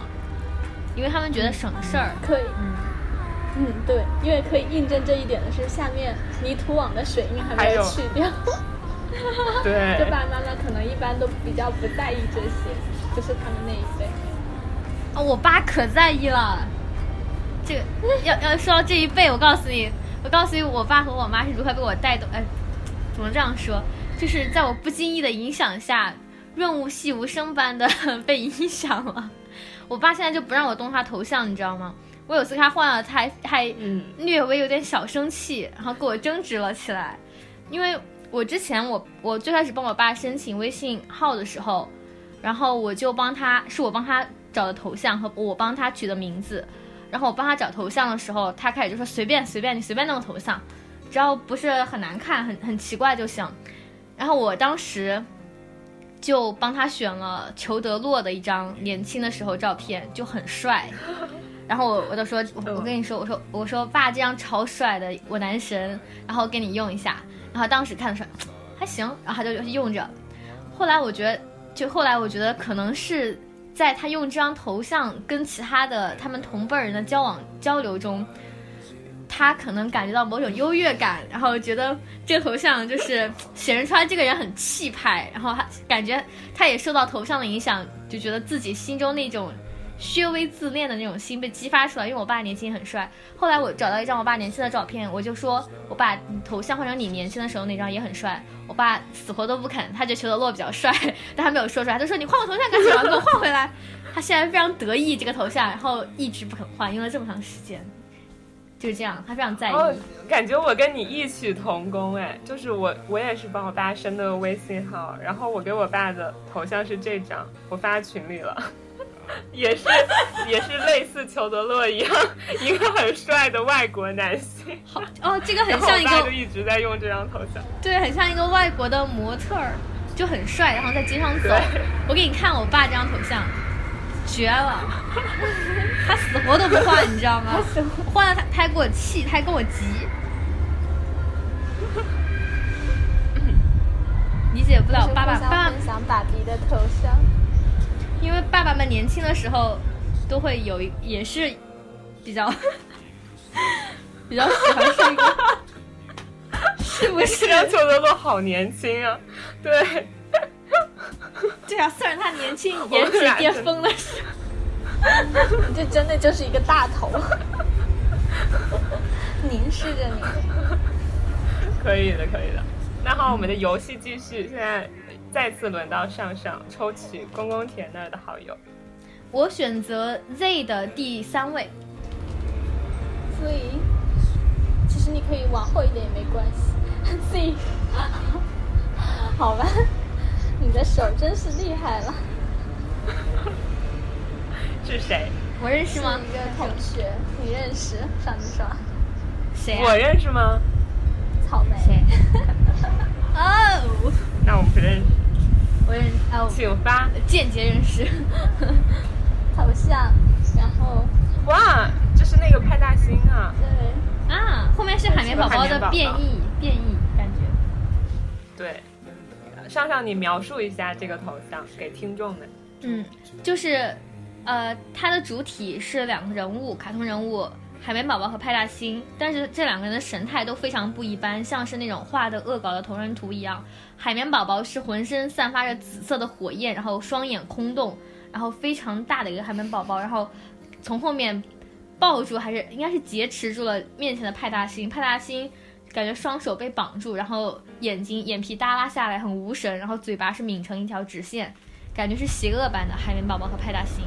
[SPEAKER 4] 因为他们觉得省事儿。
[SPEAKER 2] 可以，
[SPEAKER 4] 嗯，
[SPEAKER 2] 嗯，对，因为可以印证这一点的是，下面泥土网的水印还没
[SPEAKER 1] 有
[SPEAKER 2] 去掉。
[SPEAKER 1] 对
[SPEAKER 2] 就爸爸妈妈可能一般都比较不在意这些，就是他们那一辈。
[SPEAKER 4] 哦，我爸可在意了。这个要要说到这一辈，我告诉你，我告诉你，我爸和我妈是如何被我带动。哎，怎么这样说？就是在我不经意的影响下，润物细无声般的 被影响了。我爸现在就不让我动他头像，你知道吗？我有次他换了，他还还
[SPEAKER 1] 嗯
[SPEAKER 4] 略微有点小生气，然后跟我争执了起来。因为我之前我我最开始帮我爸申请微信号的时候，然后我就帮他，是我帮他找的头像和我帮他取的名字，然后我帮他找头像的时候，他开始就说随便随便你随便弄个头像，只要不是很难看、很很奇怪就行。然后我当时就帮他选了裘德洛的一张年轻的时候照片，就很帅。然后我我就说，我跟你说，我说我说爸，这张超帅的，我男神，然后给你用一下。然后当时看的时候还行，然后他就用着。后来我觉得，就后来我觉得可能是在他用这张头像跟其他的他们同辈人的交往交流中，他可能感觉到某种优越感，然后觉得这个头像就是 显示出来这个人很气派，然后他感觉他也受到头像的影响，就觉得自己心中那种稍微自恋的那种心被激发出来。因为我爸年轻很帅，后来我找到一张我爸年轻的照片，我就说我把头像换成你年轻的时候那张也很帅。我爸死活都不肯，他觉得裘德洛比较帅，但他没有说出来，他说你换个头像干什么？给我换回来。他现在非常得意这个头像，然后一直不肯换，用了这么长时间。就是这样，他非常在意。
[SPEAKER 1] 哦，感觉我跟你异曲同工哎，就是我我也是帮我爸申的微信号，然后我给我爸的头像是这张，我发群里了，也是 也是类似裘德洛一样，一个很帅的外国男性，
[SPEAKER 4] 好哦，这个很像一个
[SPEAKER 1] 我爸就一直在用这张头像，
[SPEAKER 4] 对，很像一个外国的模特儿，就很帅，然后在街上走。我给你看我爸这张头像，绝了！他死活都不换，你知道吗？换了他，他还给我气，他还跟我急。理解不了爸爸，爸爸
[SPEAKER 2] 想爸比的头像。
[SPEAKER 4] 因为爸爸们年轻的时候都会有一，也是比较 比较喜欢是一个，是不是
[SPEAKER 1] 这？张裘德洛好年轻啊，对，
[SPEAKER 4] 对啊，虽然他年轻，颜值巅峰的时候。
[SPEAKER 2] 这真的就是一个大头，凝视着你。
[SPEAKER 1] 可以的，可以的。那好，我们的游戏继续，现在再次轮到上上抽取公公田那儿的好友。
[SPEAKER 4] 我选择 Z 的第三位，
[SPEAKER 2] 所以，其实你可以往后一点也没关系。Z，好吧，你的手真是厉害了。
[SPEAKER 1] 是谁？
[SPEAKER 4] 我认识吗？
[SPEAKER 2] 一个同学，你认识？上你说，
[SPEAKER 4] 谁啊？
[SPEAKER 1] 我认识吗？
[SPEAKER 2] 草莓。
[SPEAKER 4] 谁？哦，
[SPEAKER 1] 那我不认识，
[SPEAKER 4] 我认哦，
[SPEAKER 1] 请发。
[SPEAKER 4] 间接认识。
[SPEAKER 2] 头像，然后
[SPEAKER 1] 哇，这是那个派大星啊！
[SPEAKER 2] 对，
[SPEAKER 4] 啊，后面是海绵宝宝的变异，变异感觉。
[SPEAKER 1] 对，上上你描述一下这个头像给听众们。
[SPEAKER 4] 嗯，就是，呃，它的主体是两个人物，卡通人物海绵宝宝和派大星，但是这两个人的神态都非常不一般，像是那种画的恶搞的同人图一样。海绵宝宝是浑身散发着紫色的火焰，然后双眼空洞，然后非常大的一个海绵宝宝，然后从后面抱住还是应该是劫持住了面前的派大星，派大星。感觉双手被绑住，然后眼睛眼皮耷拉下来，很无神，然后嘴巴是抿成一条直线，感觉是邪恶版的海绵宝宝和派大星，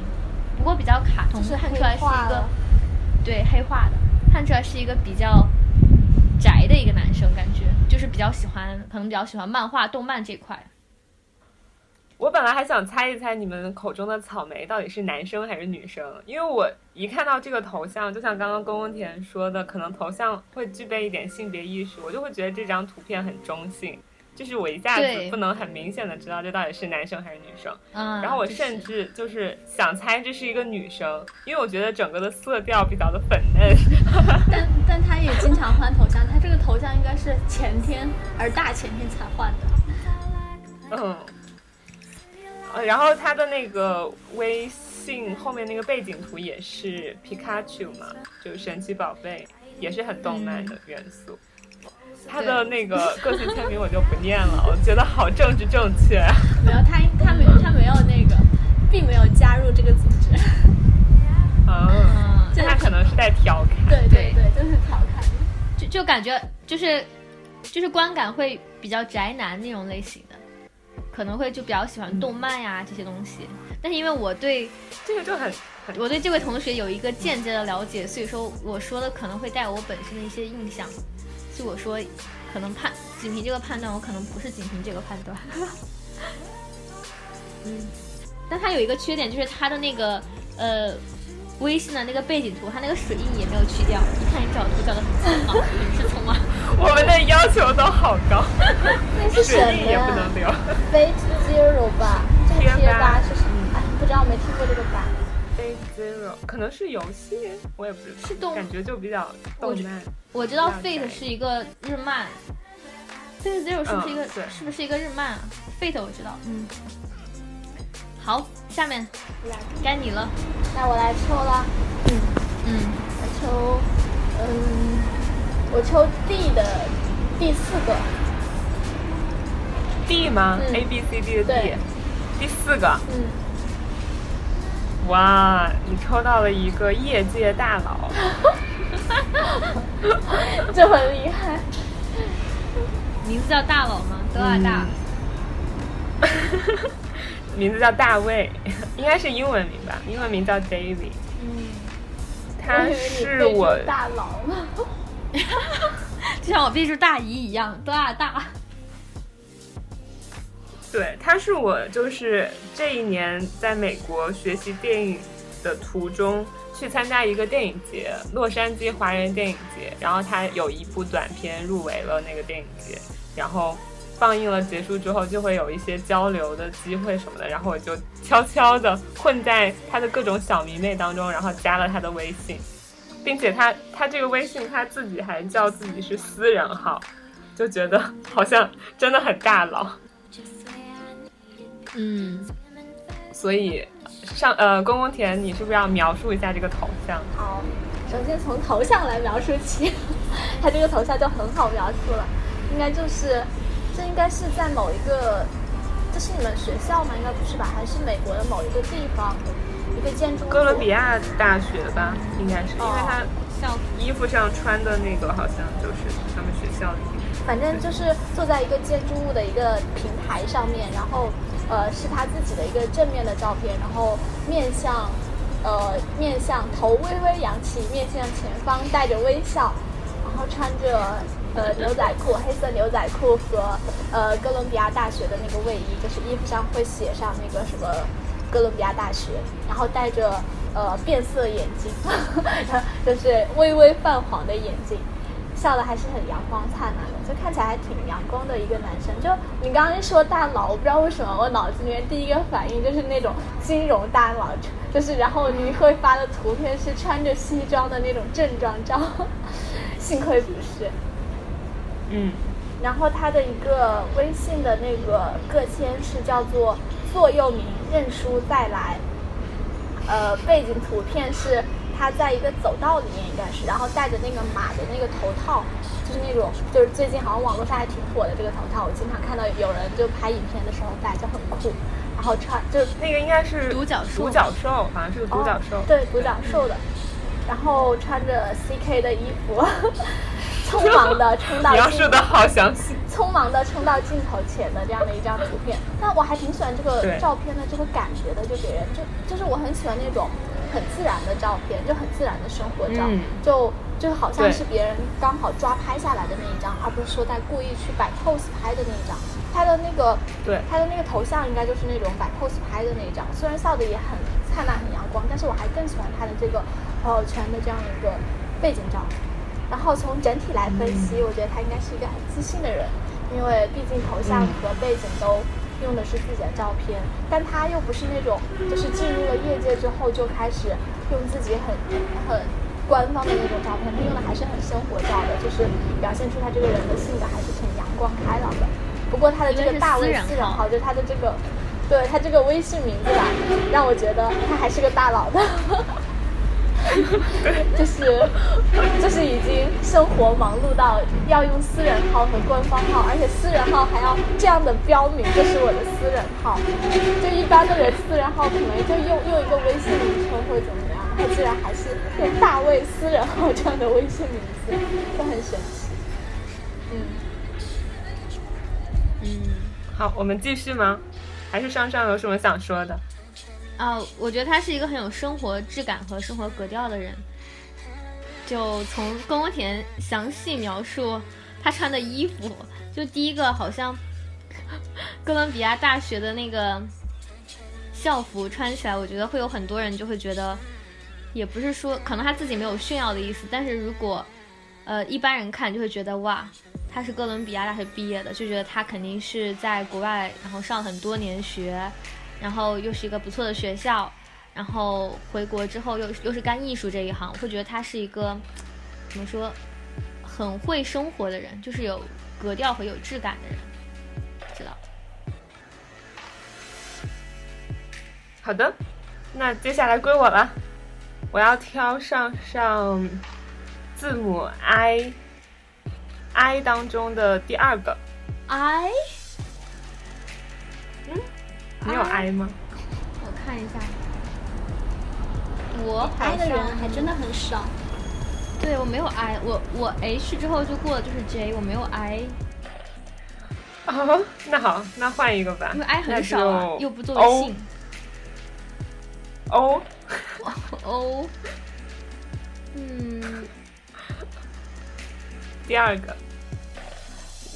[SPEAKER 4] 不过比较卡通，
[SPEAKER 2] 就是
[SPEAKER 4] 看出来是一个对黑化的，看出来是一个比较宅的一个男生，感觉就是比较喜欢，可能比较喜欢漫画、动漫这块。
[SPEAKER 1] 我本来还想猜一猜你们口中的草莓到底是男生还是女生，因为我一看到这个头像，就像刚刚公公田说的，可能头像会具备一点性别意识，我就会觉得这张图片很中性，就是我一下子不能很明显的知道这到底是男生还是女生。
[SPEAKER 4] 嗯，
[SPEAKER 1] 然后我甚至就是想猜这是一个女生，因为我觉得整个的色调比较的粉嫩。
[SPEAKER 2] 但但他也经常换头像，他这个头像应该是前天而大前天才换的。
[SPEAKER 1] 嗯，呃，然后他的那个微信后面那个背景图也是皮卡丘嘛，就神奇宝贝，也是很动漫的元素。他的那个个性签名我就不念了，我觉得好政治正确。
[SPEAKER 2] 没有，他他没他没有那个，并没有加入这个组织。
[SPEAKER 1] 嗯，
[SPEAKER 4] 嗯，
[SPEAKER 1] 这他可能是在调侃。
[SPEAKER 2] 对对对，就是调侃。
[SPEAKER 4] 就就感觉就是就是观感会比较宅男那种类型的，可能会就比较喜欢动漫呀、这些东西。但是因为我对
[SPEAKER 1] 这个就很很
[SPEAKER 4] 我对这位同学有一个间接的了解，所以说我说的可能会带我本身的一些印象，所以我说可能判仅凭这个判断，我可能不是仅凭这个判断。嗯，但他有一个缺点，就是他的那个呃微信的那个背景图，它那个水印也没有去掉，一看你找图找的很匆忙，很是匆忙。
[SPEAKER 1] 我们的要求都好高，
[SPEAKER 2] 那是什么
[SPEAKER 1] 水印也不
[SPEAKER 2] 呀
[SPEAKER 1] 能留。
[SPEAKER 2] ？Fate Zero 吧，这个
[SPEAKER 1] 贴吧
[SPEAKER 2] 是什么？哎，不知道，没听过这个吧
[SPEAKER 1] ？Fate Zero 可能是游戏，我也不知道，
[SPEAKER 4] 是动
[SPEAKER 1] 感觉就比较动漫。
[SPEAKER 4] 我知道 Fate 是一个日漫，Fate Zero 是不是一个、是不是一个日漫啊？Fate 我知道，嗯。好，下面，该你了。
[SPEAKER 2] 那我来抽了。嗯，
[SPEAKER 4] 嗯，
[SPEAKER 2] 我抽，嗯，我抽 D 的第四个。
[SPEAKER 1] D 吗、
[SPEAKER 2] 嗯
[SPEAKER 1] a B C D 的 D，第四个。
[SPEAKER 2] 嗯，
[SPEAKER 1] 哇，你抽到了一个业界大佬，
[SPEAKER 2] 这么厉害。
[SPEAKER 4] 名字叫大佬吗？德尔大。
[SPEAKER 1] 名字叫大卫，应该是英文名吧？英文名叫 David。
[SPEAKER 2] 嗯，
[SPEAKER 1] 他是我
[SPEAKER 2] 大佬呢。
[SPEAKER 4] 就像我背出大姨一样，多大大。
[SPEAKER 1] 对，他是我就是这一年在美国学习电影的途中去参加一个电影节，洛杉矶华人电影节，然后他有一部短片入围了那个电影节，然后放映了结束之后就会有一些交流的机会什么的，然后我就悄悄的混在他的各种小迷妹当中，然后加了他的微信，并且他他这个微信他自己还叫自己是私人号，就觉得好像真的很大佬。
[SPEAKER 4] 嗯，
[SPEAKER 1] 所以上呃，公公田，你是不是要描述一下这个头像？
[SPEAKER 2] 好，首先从头像来描述起，他这个头像就很好描述了，应该就是，这应该是在某一个，这是你们学校吗？应该不是吧？还是美国的某一个地方，一个建筑物？
[SPEAKER 1] 哥伦比亚大学吧，应该是，因为
[SPEAKER 2] 哦
[SPEAKER 1] 他
[SPEAKER 4] 校服。
[SPEAKER 1] 衣服上穿的那个好像就是他们学校的衣服。
[SPEAKER 2] 反正就是坐在一个建筑物的一个平台上面，然后呃是他自己的一个正面的照片，然后面向呃面向头微微扬起，面向前方带着微笑，然后穿着呃牛仔裤，黑色牛仔裤和呃哥伦比亚大学的那个卫衣，就是衣服上会写上那个什么哥伦比亚大学，然后戴着呃变色眼镜，就是微微泛黄的眼镜。笑的还是很阳光灿烂的，就看起来还挺阳光的一个男生。就你刚刚一说大佬，我不知道为什么我脑子里面第一个反应就是那种金融大佬，就是然后你会发的图片是穿着西装的那种正装照，幸亏不。
[SPEAKER 1] 嗯，
[SPEAKER 2] 然后他的一个微信的那个个签是叫做座右铭认输再来，呃，背景图片是他在一个走道里面应该是，然后戴着那个马的那个头套，就是那种就是最近好像网络上还挺火的这个头套，我经常看到有人就拍影片的时候戴，就很酷。然后穿就
[SPEAKER 1] 那个应该是
[SPEAKER 4] 独角兽。
[SPEAKER 1] 独角兽好像是个独角兽。
[SPEAKER 2] 哦，对，独角兽的，然后穿着 CK 的衣服，匆忙的冲到镜
[SPEAKER 1] 描述的好详细。
[SPEAKER 2] 匆忙的冲到镜头前的这样的一张图片，那我还挺喜欢这个照片的这个感觉的，就给人就就是我很喜欢那种很自然的照片，就很自然的生活照，
[SPEAKER 1] 嗯
[SPEAKER 2] 就就好像是别人刚好抓拍下来的那一张，而不是说在故意去摆 pose 拍的那一张。他的那个
[SPEAKER 1] 对
[SPEAKER 2] 他的那个头像应该就是那种摆 pose 拍的那一张，虽然笑的也很灿烂、很阳光，但是我还更喜欢他的这个朋友圈的这样一个背景照。然后从整体来分析，我觉得他应该是一个很自信的人，因因为毕竟头像和背景都用的是自己的照片，但他又不是那种就是进入了业界之后就开始用自己很很官方的那种照片，他用的还是很生活照的，就是表现出他这个人的性格还是挺阳光开朗的。不过他的这个大卫私人号，就是他的这个，对他这个微信名字吧，让我觉得他还是个大佬的。就是就是已经生活忙碌到要用私人号和官方号，而且私人号还要这样的标明，这是我的私人号。就一般的人私人号可能就用用一个微信名称或者怎么样，他居然还是用大卫私人号这样的微信名字，就很神奇。嗯
[SPEAKER 1] 嗯，好，我们继续吗？还是上上有什么想说的？
[SPEAKER 4] 啊，我觉得他是一个很有生活质感和生活格调的人。就从宫宫田详细描述他穿的衣服，就第一个好像哥伦比亚大学的那个校服穿起来，我觉得会有很多人就会觉得，也不是说可能他自己没有炫耀的意思，但是如果呃一般人看就会觉得哇，他是哥伦比亚大学毕业的，就觉得他肯定是在国外然后上很多年学。然后又是一个不错的学校，然后回国之后又又是干艺术这一行，会觉得他是一个怎么说，很会生活的人，就是有格调和有质感的人，知道？
[SPEAKER 1] 好的，那接下来归我了，我要挑上上字母 I，I 当中的第二个
[SPEAKER 4] I，
[SPEAKER 1] 嗯。你有 I 吗？
[SPEAKER 4] 我看一下，我
[SPEAKER 2] I 的人还真的很少。
[SPEAKER 4] 对我没有 I，我我 H 之后就过了就是 J，我没有 I。
[SPEAKER 1] 哦，那好，那换一个吧。
[SPEAKER 4] 因为 I 很少啊，又不作为姓。
[SPEAKER 1] O。
[SPEAKER 4] O。嗯。
[SPEAKER 1] 第二个。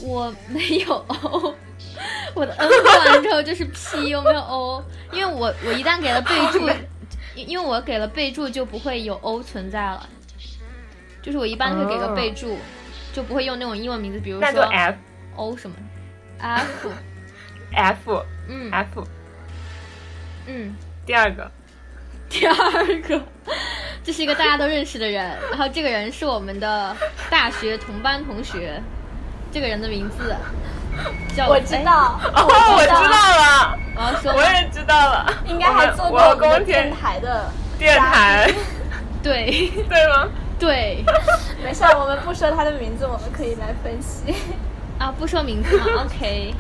[SPEAKER 4] 我没有 O。我的 N 过完之后就是 P，有没有 O？因为我我一旦给了备注，因为我给了备注就不会有 O 存在了。就是我一般会给个备注，就不会用那种英文名字，比如说
[SPEAKER 1] F
[SPEAKER 4] O 什么 F
[SPEAKER 1] F
[SPEAKER 4] 嗯。
[SPEAKER 1] F
[SPEAKER 4] 嗯。
[SPEAKER 1] 第二个。
[SPEAKER 4] 第二个，这是一个大家都认识的人，然后这个人是我们的大学同班同学，这个人的名字。
[SPEAKER 2] 我知道，
[SPEAKER 1] 哦，我知道了，
[SPEAKER 4] 我要说，
[SPEAKER 1] 我也知道了，
[SPEAKER 2] 应该还做过我们电台的
[SPEAKER 1] 电台，
[SPEAKER 4] 对。
[SPEAKER 1] 对吗？
[SPEAKER 4] 对，
[SPEAKER 2] 没事，我们不说他的名字，我们可以来分析。
[SPEAKER 4] 啊，不说名字吗？OK，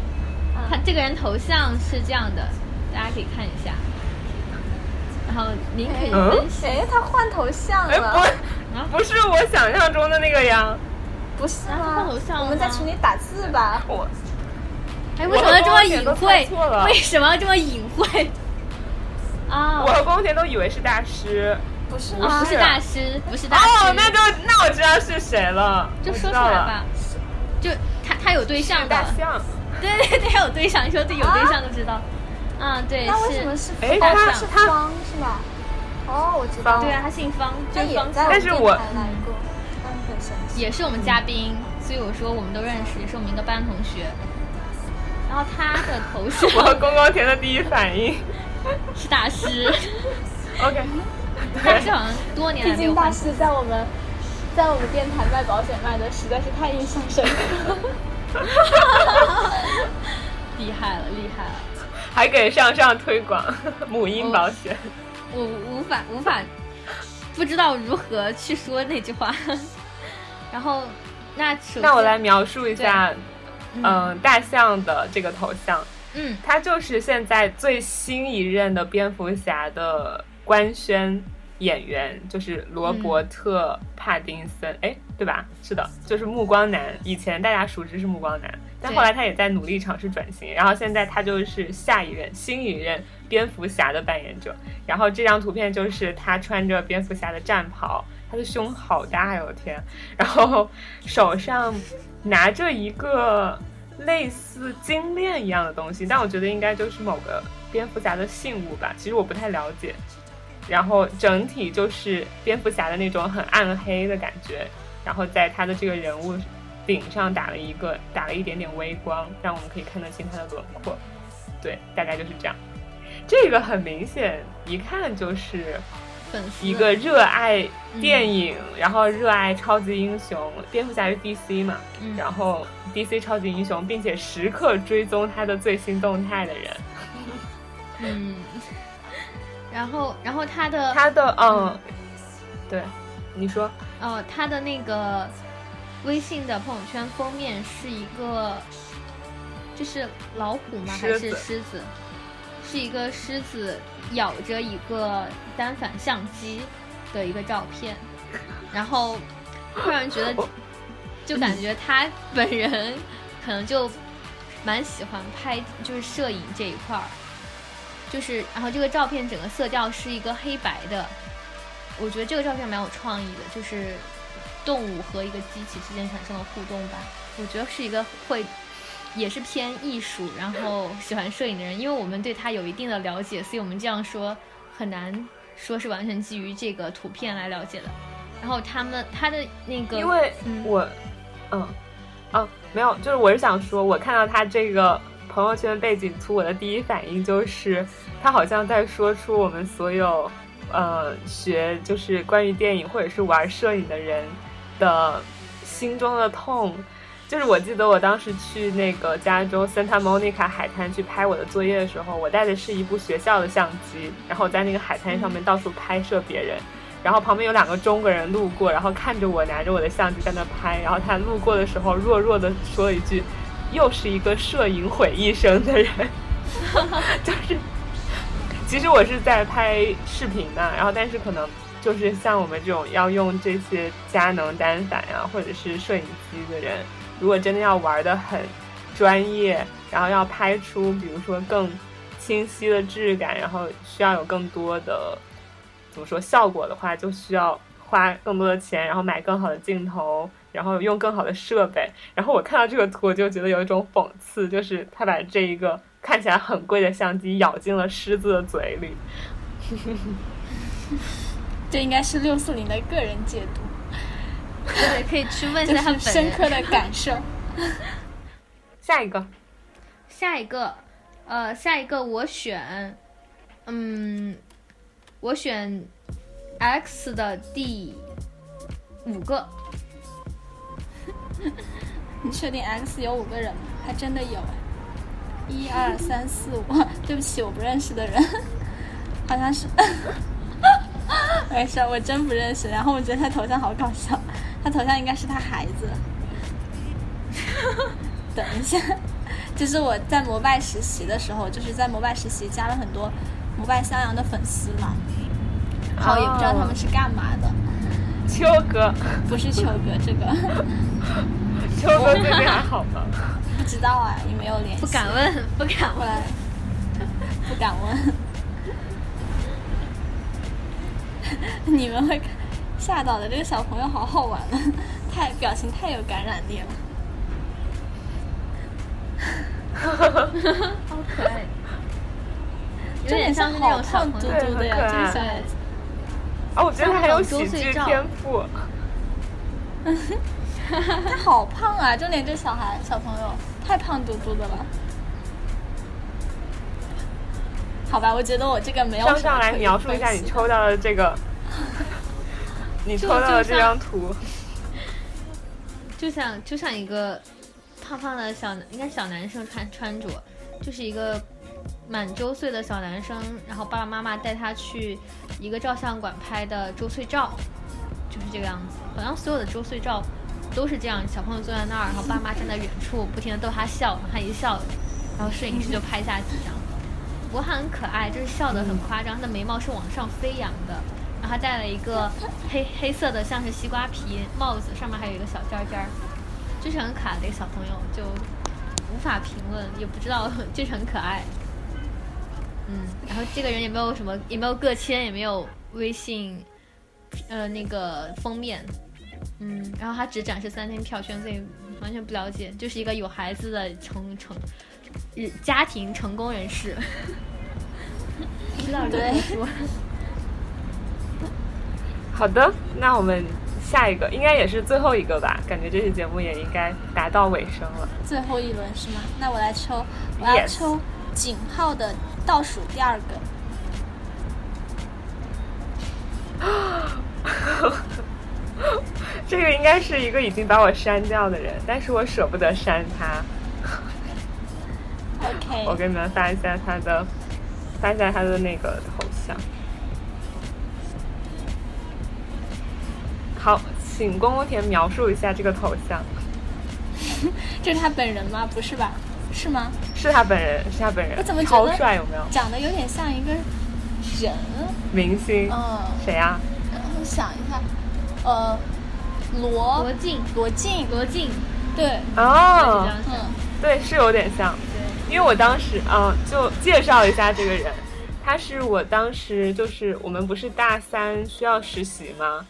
[SPEAKER 4] 他这个人头像是这样的，大家可以看一下，然后您可以分析，
[SPEAKER 2] 哎，他换头像了，
[SPEAKER 1] 不，不是我想象中的那个呀。
[SPEAKER 2] 不是吗？我们在群里打字吧。
[SPEAKER 1] 我，
[SPEAKER 4] 哎，为什么这么隐晦？为什么这么隐晦？啊！
[SPEAKER 1] 我和光田都以为是大师，
[SPEAKER 2] 不是，
[SPEAKER 4] 不是大师，不是大师。
[SPEAKER 1] 哦，那就那我知道是谁了，
[SPEAKER 4] 就说出来吧。就他，他有对象的。
[SPEAKER 1] 大象。
[SPEAKER 4] 对对对，他有对象。你说对有对象都知道。啊，对。
[SPEAKER 2] 那为什么是？
[SPEAKER 1] 哎，
[SPEAKER 2] 他是方是吧？哦，我知道。
[SPEAKER 4] 对啊，他姓方，就方。
[SPEAKER 1] 但是我。
[SPEAKER 4] 也是我们嘉宾，所以我说我们都认识，也是我们一个班同学。然后他的头像，
[SPEAKER 1] 我和公公田的第一反应
[SPEAKER 4] 是大师。
[SPEAKER 1] OK，
[SPEAKER 4] 大师好像多年来没有
[SPEAKER 2] 大师在我们，在我们电台卖保险卖的实在是太印象深刻了。
[SPEAKER 4] 厉害了，厉害了！
[SPEAKER 1] 还给上上推广母婴保险。
[SPEAKER 4] 我无法无法，不知道如何去说那句话。然后，那
[SPEAKER 1] 那我来描述一下，嗯，大象的这个头像，
[SPEAKER 4] 嗯，
[SPEAKER 1] 他就是现在最新一任的蝙蝠侠的官宣演员，就是罗伯特·帕丁森，哎，对吧？是的，就是暮光男。以前大家熟知是暮光男，但后来他也在努力尝试转型，然后现在他就是下一任新一任蝙蝠侠的扮演者。然后这张图片就是他穿着蝙蝠侠的战袍。他的胸好大哟，我天！然后手上拿着一个类似金链一样的东西，但我觉得应该就是某个蝙蝠侠的信物吧。其实我不太了解。然后整体就是蝙蝠侠的那种很暗黑的感觉。然后在他的这个人物顶上打了一个打了一点点微光，让我们可以看得清他的轮廓。对，大概就是这样。这个很明显，一看就是
[SPEAKER 4] 粉丝
[SPEAKER 1] 一个热爱电影，然后热爱超级英雄，蝙蝠侠是 DC 嘛，
[SPEAKER 4] 嗯。
[SPEAKER 1] 然后 DC 超级英雄，并且时刻追踪他的最新动态的人。
[SPEAKER 4] 嗯，然后然后他的
[SPEAKER 1] 他的嗯，对，你说。
[SPEAKER 4] 哦，他的那个微信的朋友圈封面是一个，就是老虎吗？还是
[SPEAKER 1] 狮子？
[SPEAKER 4] 是一个狮子咬着一个单反相机的一个照片，然后突然觉得，就感觉他本人可能就蛮喜欢拍，就是摄影这一块儿，就是然后这个照片整个色调是一个黑白的，我觉得这个照片蛮有创意的，就是动物和一个机器之间产生了互动吧。我觉得是一个会，也是偏艺术，然后喜欢摄影的人。因为我们对他有一定的了解，所以我们这样说很难说是完全基于这个图片来了解的。然后他们他的那个，
[SPEAKER 1] 因为
[SPEAKER 4] 嗯
[SPEAKER 1] 我，嗯，嗯，没有，就是我是想说，我看到他这个朋友圈背景图，我的第一反应就是，他好像在说出我们所有，呃，学就是关于电影或者是玩摄影的人的心中的痛。就是我记得我当时去那个加州 Santa Monica 海滩去拍我的作业的时候，我带的是一部学校的相机，然后在那个海滩上面到处拍摄别人。然后旁边有两个中国人路过，然后看着我拿着我的相机在那拍，然后他路过的时候弱弱的说了一句：“又是一个摄影毁一生的人。”就是，其实我是在拍视频的，然后但是可能就是像我们这种要用这些佳能单反呀、或者是摄影机的人，如果真的要玩的很专业，然后要拍出比如说更清晰的质感，然后需要有更多的怎么说效果的话，就需要花更多的钱，然后买更好的镜头，然后用更好的设备。然后我看到这个图，我就觉得有一种讽刺，就是他把这一个看起来很贵的相机咬进了狮子的嘴里。
[SPEAKER 2] 这应该是六四零的个人解读，
[SPEAKER 4] 对，可以去问一下他
[SPEAKER 2] 是
[SPEAKER 4] 本人。
[SPEAKER 2] 深刻的感受。
[SPEAKER 1] 下一个，
[SPEAKER 4] 下一个，呃，下一个我选，嗯，我选 X 的第五个。
[SPEAKER 2] 你确定 X 有五个人吗？还真的有哎，一二三四五。对不起，我不认识的人，好像是。没事，我真不认识。然后我觉得他头像好搞笑，他头像应该是他孩子。等一下，就是我在摩拜实习的时候，就是在摩拜实习加了很多摩拜襄阳的粉丝嘛，然后也不知道他们是干嘛的。
[SPEAKER 1] 秋哥，
[SPEAKER 2] 不是秋哥，这个
[SPEAKER 1] 秋哥最近还 好吗？
[SPEAKER 2] 不知道啊，也没有联系。
[SPEAKER 4] 不敢问，不敢问。
[SPEAKER 2] 不敢问。你们会看吓到的，这个小朋友好好玩啊，太表情太有感染力了。
[SPEAKER 4] 好可爱，有点像是那种
[SPEAKER 2] 胖。嘟嘟的呀，这个小孩子。
[SPEAKER 1] 哦，我觉得他很有喜剧天赋。
[SPEAKER 2] 他好胖啊！重点这小孩小朋友太胖嘟嘟的了。好吧，我觉得我这个没有
[SPEAKER 1] 上来描述一下你抽到的这个，你抽到了这张图。
[SPEAKER 4] 就像就像一个胖胖的小男，应该是小男生穿穿着，就是一个满周岁的小男生，然后爸爸妈妈带他去一个照相馆拍的周岁照，就是这个样子。好像所有的周岁照都是这样，小朋友坐在那儿，然后爸妈站在远处不停的逗他笑，然后他一笑，然后摄影师就拍下几张。不过他很可爱，就是笑得很夸张，他的眉毛是往上飞扬的，然后他戴了一个黑黑色的像是西瓜皮帽子，上面还有一个小尖尖儿，就是很可爱的一个小朋友，就无法评论，也不知道，就是很可爱。嗯，然后这个人也没有什么，也没有个签，也没有微信，呃，那个封面，嗯，然后他只展示三天票券，所以完全不了解，就是一个有孩子的成成家庭成功人士。不知道这么
[SPEAKER 2] 对
[SPEAKER 4] 说。
[SPEAKER 1] 好的，那我们下一个应该也是最后一个吧，感觉这期节目也应该达到尾声了。
[SPEAKER 2] 最后一轮是吗？那我来抽，我要抽井号的倒数第二个。
[SPEAKER 1] 这个应该是一个已经把我删掉的人，但是我舍不得删他。
[SPEAKER 2] OK，
[SPEAKER 1] 我给你们发一下他的，发一下他的那个头像。好，请公公田描述一下这个头像。
[SPEAKER 2] 这是他本人吗？不是吧？是吗？
[SPEAKER 1] 是他本人，是他本人，
[SPEAKER 2] 我怎么觉得
[SPEAKER 1] 超帅？有没有
[SPEAKER 2] 长得有点像一个人。
[SPEAKER 1] 明星？
[SPEAKER 2] 嗯，
[SPEAKER 1] 谁呀、
[SPEAKER 2] 然后想一下，呃，罗
[SPEAKER 4] 罗晋，
[SPEAKER 2] 罗晋，
[SPEAKER 4] 罗晋，
[SPEAKER 2] 对，
[SPEAKER 1] 哦，
[SPEAKER 2] 嗯，
[SPEAKER 1] 对，是有点像。
[SPEAKER 4] 对，
[SPEAKER 1] 因为我当时嗯，就介绍一下这个人，他是我当时就是我们不是大三需要实习吗？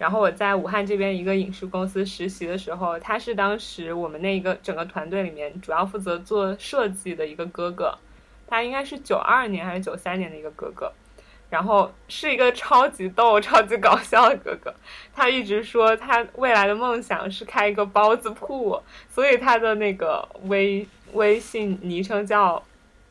[SPEAKER 1] 然后我在武汉这边一个影视公司实习的时候，他是当时我们那一个整个团队里面主要负责做设计的一个哥哥，他应该是九二年还是九三年的一个哥哥，然后是一个超级逗、超级搞笑的哥哥。他一直说他未来的梦想是开一个包子铺，所以他的那个微微信昵称叫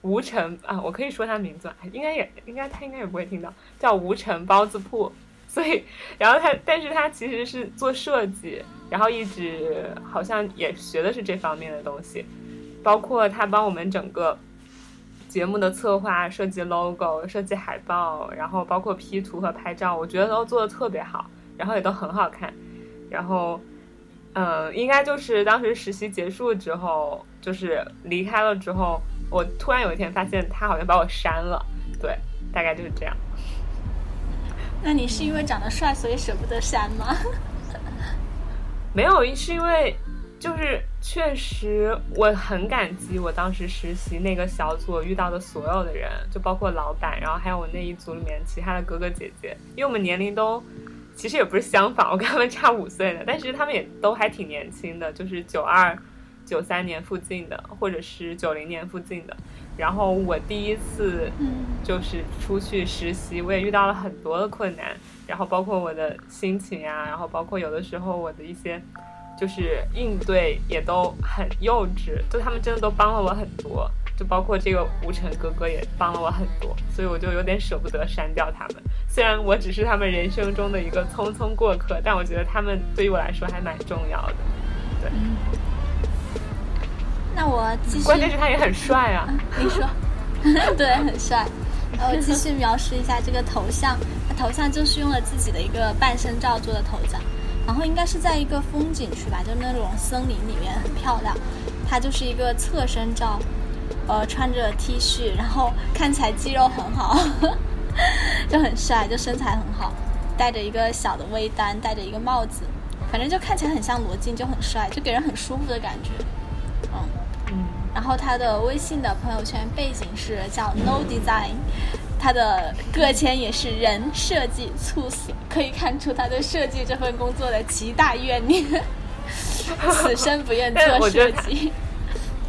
[SPEAKER 1] 吴晨啊，我可以说他名字，应该也应该他应该也不会听到，叫吴晨包子铺。所以，然后他，但是他其实是做设计，然后一直好像也学的是这方面的东西，包括他帮我们整个节目的策划、设计 logo、设计海报，然后包括 P 图和拍照，我觉得都做的特别好，然后也都很好看。然后，嗯，应该就是当时实习结束之后，就是离开了之后，我突然有一天发现他好像把我删了，对，大概就是这样。
[SPEAKER 2] 那你是因为长得帅所以舍不得删吗？
[SPEAKER 1] 没有，是因为就是确实我很感激我当时实习那个小组遇到的所有的人，就包括老板，然后还有我那一组里面其他的哥哥姐姐，因为我们年龄都其实也不是相仿，我跟他们差五岁的，但是他们也都还挺年轻的，就是九二、九三年附近的，或者是九零年附近的。然后我第一次
[SPEAKER 2] 嗯
[SPEAKER 1] 就是出去实习，我也遇到了很多的困难，然后包括我的心情啊，然后包括有的时候我的一些就是应对也都很幼稚，就他们真的都帮了我很多，就包括这个吴晨哥哥也帮了我很多，所以我就有点舍不得删掉他们。虽然我只是他们人生中的一个匆匆过客，但我觉得他们对于我来说还蛮重要的。
[SPEAKER 2] 那我继续，
[SPEAKER 1] 关键是他也很帅啊。
[SPEAKER 2] 你说，对，很帅。然后我继续描述一下这个头像，他头像就是用了自己的一个半身照做的头像，然后应该是在一个风景区吧，就那种森林里面，很漂亮。他就是一个侧身照，呃，穿着 T 恤，然后看起来肌肉很好，就很帅，就身材很好，戴着一个小的微单，戴着一个帽子，反正就看起来很像罗晋，就很帅，就给人很舒服的感觉。嗯。
[SPEAKER 1] 嗯，
[SPEAKER 2] 然后他的微信的朋友圈背景是叫 No Design，他的个签也是人设计猝死，可以看出他对设计这份工作的极大怨念，此生不愿做设计。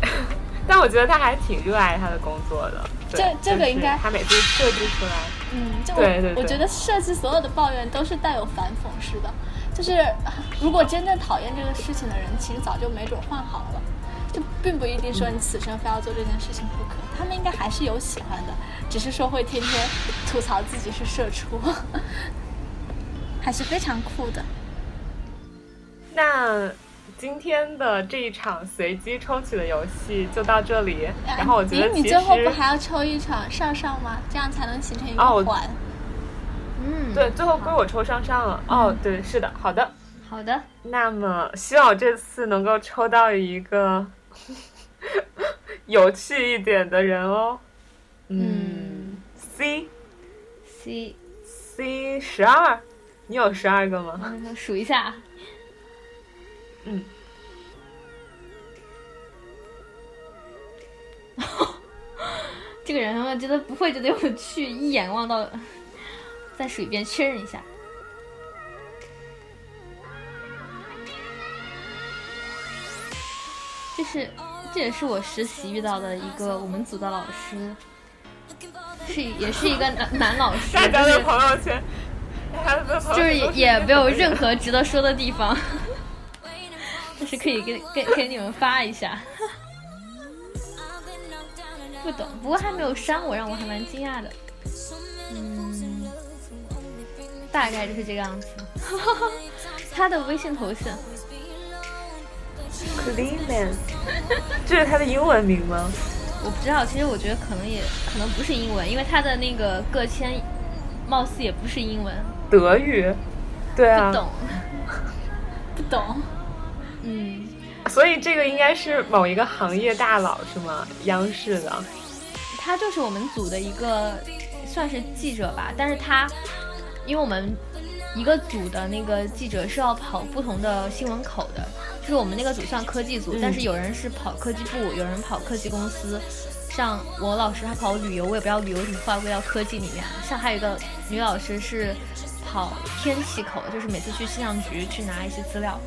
[SPEAKER 1] 但我觉得他还挺热爱他的工作的。
[SPEAKER 2] 这这个应该
[SPEAKER 1] 他每次设计出来，
[SPEAKER 2] 嗯，就我
[SPEAKER 1] 对对对
[SPEAKER 2] 我觉得设计所有的抱怨都是带有反讽式的，就是啊如果真正讨厌这个事情的人，其实早就没准换行了。就并不一定说你此生非要做这件事情不可，他们应该还是有喜欢的，只是说会天天吐槽自己是社畜，还是非常酷的。
[SPEAKER 1] 那今天的这一场随机抽取的游戏就到这里。然后我觉得
[SPEAKER 2] 咦，你最后不还要抽一场上上吗？这样才能形成一个环。
[SPEAKER 4] 嗯，
[SPEAKER 1] 对最后归我抽上上了。哦，对，是的，好的。
[SPEAKER 4] 好的，
[SPEAKER 1] 那么希望我这次能够抽到一个 有趣一点的人哦。嗯，C C，C 十二，你有十二个吗？
[SPEAKER 4] 嗯，数一下，
[SPEAKER 1] 嗯，
[SPEAKER 4] 这个人我觉得不会觉得有趣，一眼望到，再数一遍确认一下。这是，这也是我实习遇到的一个我们组的老师，是也是一个男男老师，
[SPEAKER 1] 大家的
[SPEAKER 4] 就是
[SPEAKER 1] 朋友圈，
[SPEAKER 4] 就是也也没有任何值得说的地方，但是可以给给给你们发一下。不懂，不过还没有删我，让我还蛮惊讶的。嗯，大概就是这个样子。他的微信头像
[SPEAKER 1] Cleveland，这是他的英文名吗？
[SPEAKER 4] 我不知道，其实我觉得可能也可能不是英文，因为他的那个个签，貌似也不是英文。
[SPEAKER 1] 德语，对啊，
[SPEAKER 4] 不懂，
[SPEAKER 2] 不懂。
[SPEAKER 4] 嗯，
[SPEAKER 1] 所以这个应该是某一个行业大佬是吗？央视的。
[SPEAKER 4] 他就是我们组的一个，算是记者吧，但是他，因为我们一个组的那个记者是要跑不同的新闻口的，就是我们那个组算科技组，但是有人是跑科技部，有人跑科技公司。像我老师他跑旅游，我也不知道旅游怎么划归到科技里面。像还有一个女老师是跑天气口，就是每次去气象局去拿一些资料，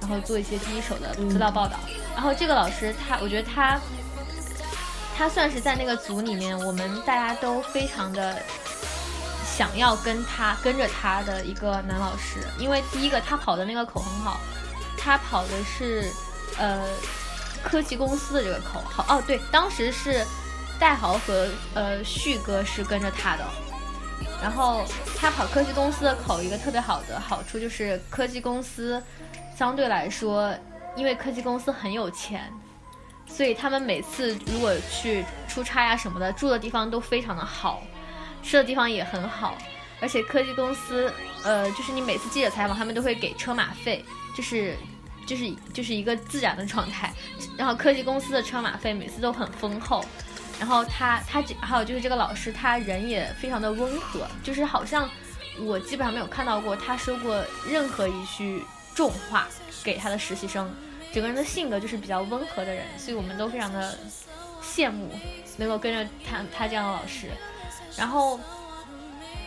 [SPEAKER 4] 然后做一些第一手的资料报道。然后这个老师他，我觉得他。他算是在那个组里面，我们大家都非常的想要跟他跟着他的一个男老师，因为第一个他跑的那个口很好，他跑的是呃科技公司的这个口，好哦对，当时是戴豪和呃旭哥是跟着他的，然后他跑科技公司的口，一个特别好的好处就是科技公司相对来说，因为科技公司很有钱。所以他们每次如果去出差呀什么的，住的地方都非常的好，吃的地方也很好，而且科技公司，呃，就是你每次记者采访，他们都会给车马费，就是就是就是一个自然的状态。然后科技公司的车马费每次都很丰厚，然后他他还有就是这个老师，他人也非常的温和，就是好像我基本上没有看到过他说过任何一句重话给他的实习生。整个人的性格就是比较温和的人，所以我们都非常的羡慕能够跟着他他这样的老师。然后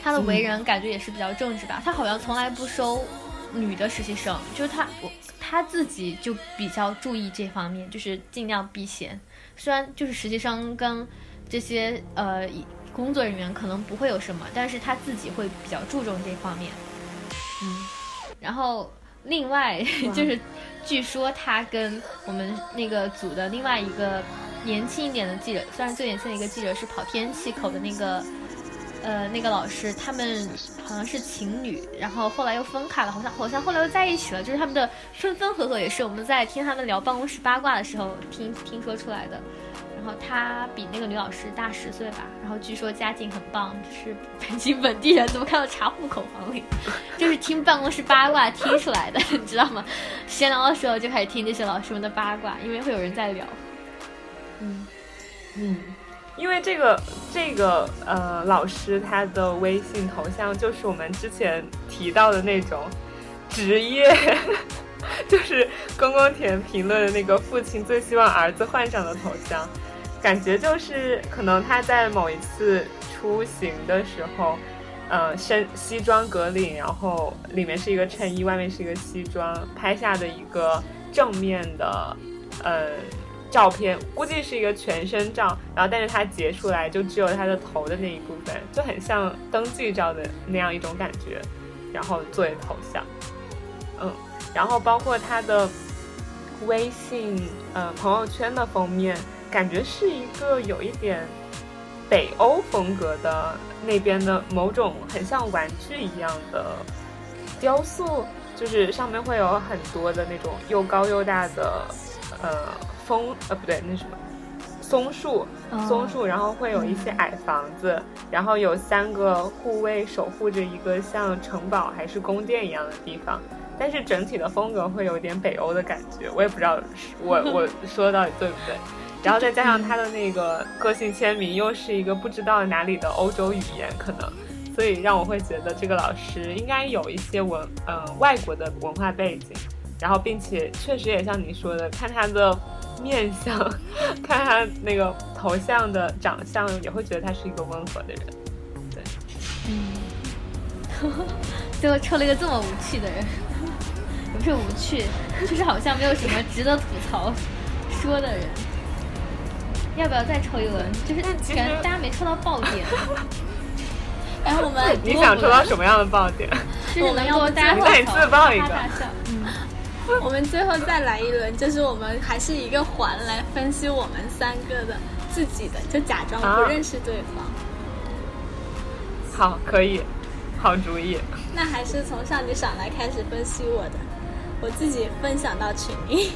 [SPEAKER 4] 他的为人感觉也是比较正直吧，他好像从来不收女的实习生，就是他我他自己就比较注意这方面，就是尽量避嫌。虽然就是实习生跟这些呃工作人员可能不会有什么，但是他自己会比较注重这方面。嗯，然后另外就是。据说他跟我们那个组的另外一个年轻一点的记者，算是最年轻的一个记者，是跑天气口的那个，呃，那个老师，他们好像是情侣，然后后来又分开了，好像好像后来又在一起了，就是他们的分分合合也是我们在听他们聊办公室八卦的时候听听说出来的。然后他比那个女老师大十岁吧，然后据说家境很棒，是北京本地人，怎么看到查户口房里？就是听办公室八卦听出来的，你知道吗？闲聊的时候就开始听这些老师们的八卦，因为会有人在聊。
[SPEAKER 1] 嗯嗯，因为这个这个呃老师他的微信头像就是我们之前提到的那种职业。就是公公田评论的那个父亲最希望儿子换上的头像，感觉就是可能他在某一次出行的时候，呃，身西装革领，然后里面是一个衬衣，外面是一个西装，拍下的一个正面的呃照片，估计是一个全身照，然后但是它截出来就只有他的头的那一部分，就很像登记照的那样一种感觉，然后作为头像，嗯。然后包括他的微信呃朋友圈的封面，感觉是一个有一点北欧风格的那边的某种很像玩具一样的雕塑，就是上面会有很多的那种又高又大的呃枫呃不对那什么松树松树，然后会有一些矮房子，然后有三个护卫守护着一个像城堡还是宫殿一样的地方。但是整体的风格会有点北欧的感觉，我也不知道我 我说的到底对不对。然后再加上他的那个个性签名又是一个不知道哪里的欧洲语言，可能，所以让我会觉得这个老师应该有一些文呃外国的文化背景。然后并且确实也像你说的，看他的面相，看他那个头像的长相，也会觉得他是一个温和的人。对，
[SPEAKER 4] 嗯，最后抽了一个这么无趣的人。不是无趣，就是好像没有什么值得吐槽说的人。要不要再抽一轮？就是感觉大家没抽到爆点。
[SPEAKER 2] 然后，我们
[SPEAKER 1] 你想抽到什么样的爆点？
[SPEAKER 4] 就是能够大家
[SPEAKER 1] 那你自爆一个
[SPEAKER 4] 嗯，
[SPEAKER 2] 我们最后再来一轮，就是我们还是一个环来分析我们三个的自己的，就假装不认识对方。
[SPEAKER 1] 好，可以，好主意。
[SPEAKER 2] 那还是从上级赏来开始分析我的，我自己分享到群里，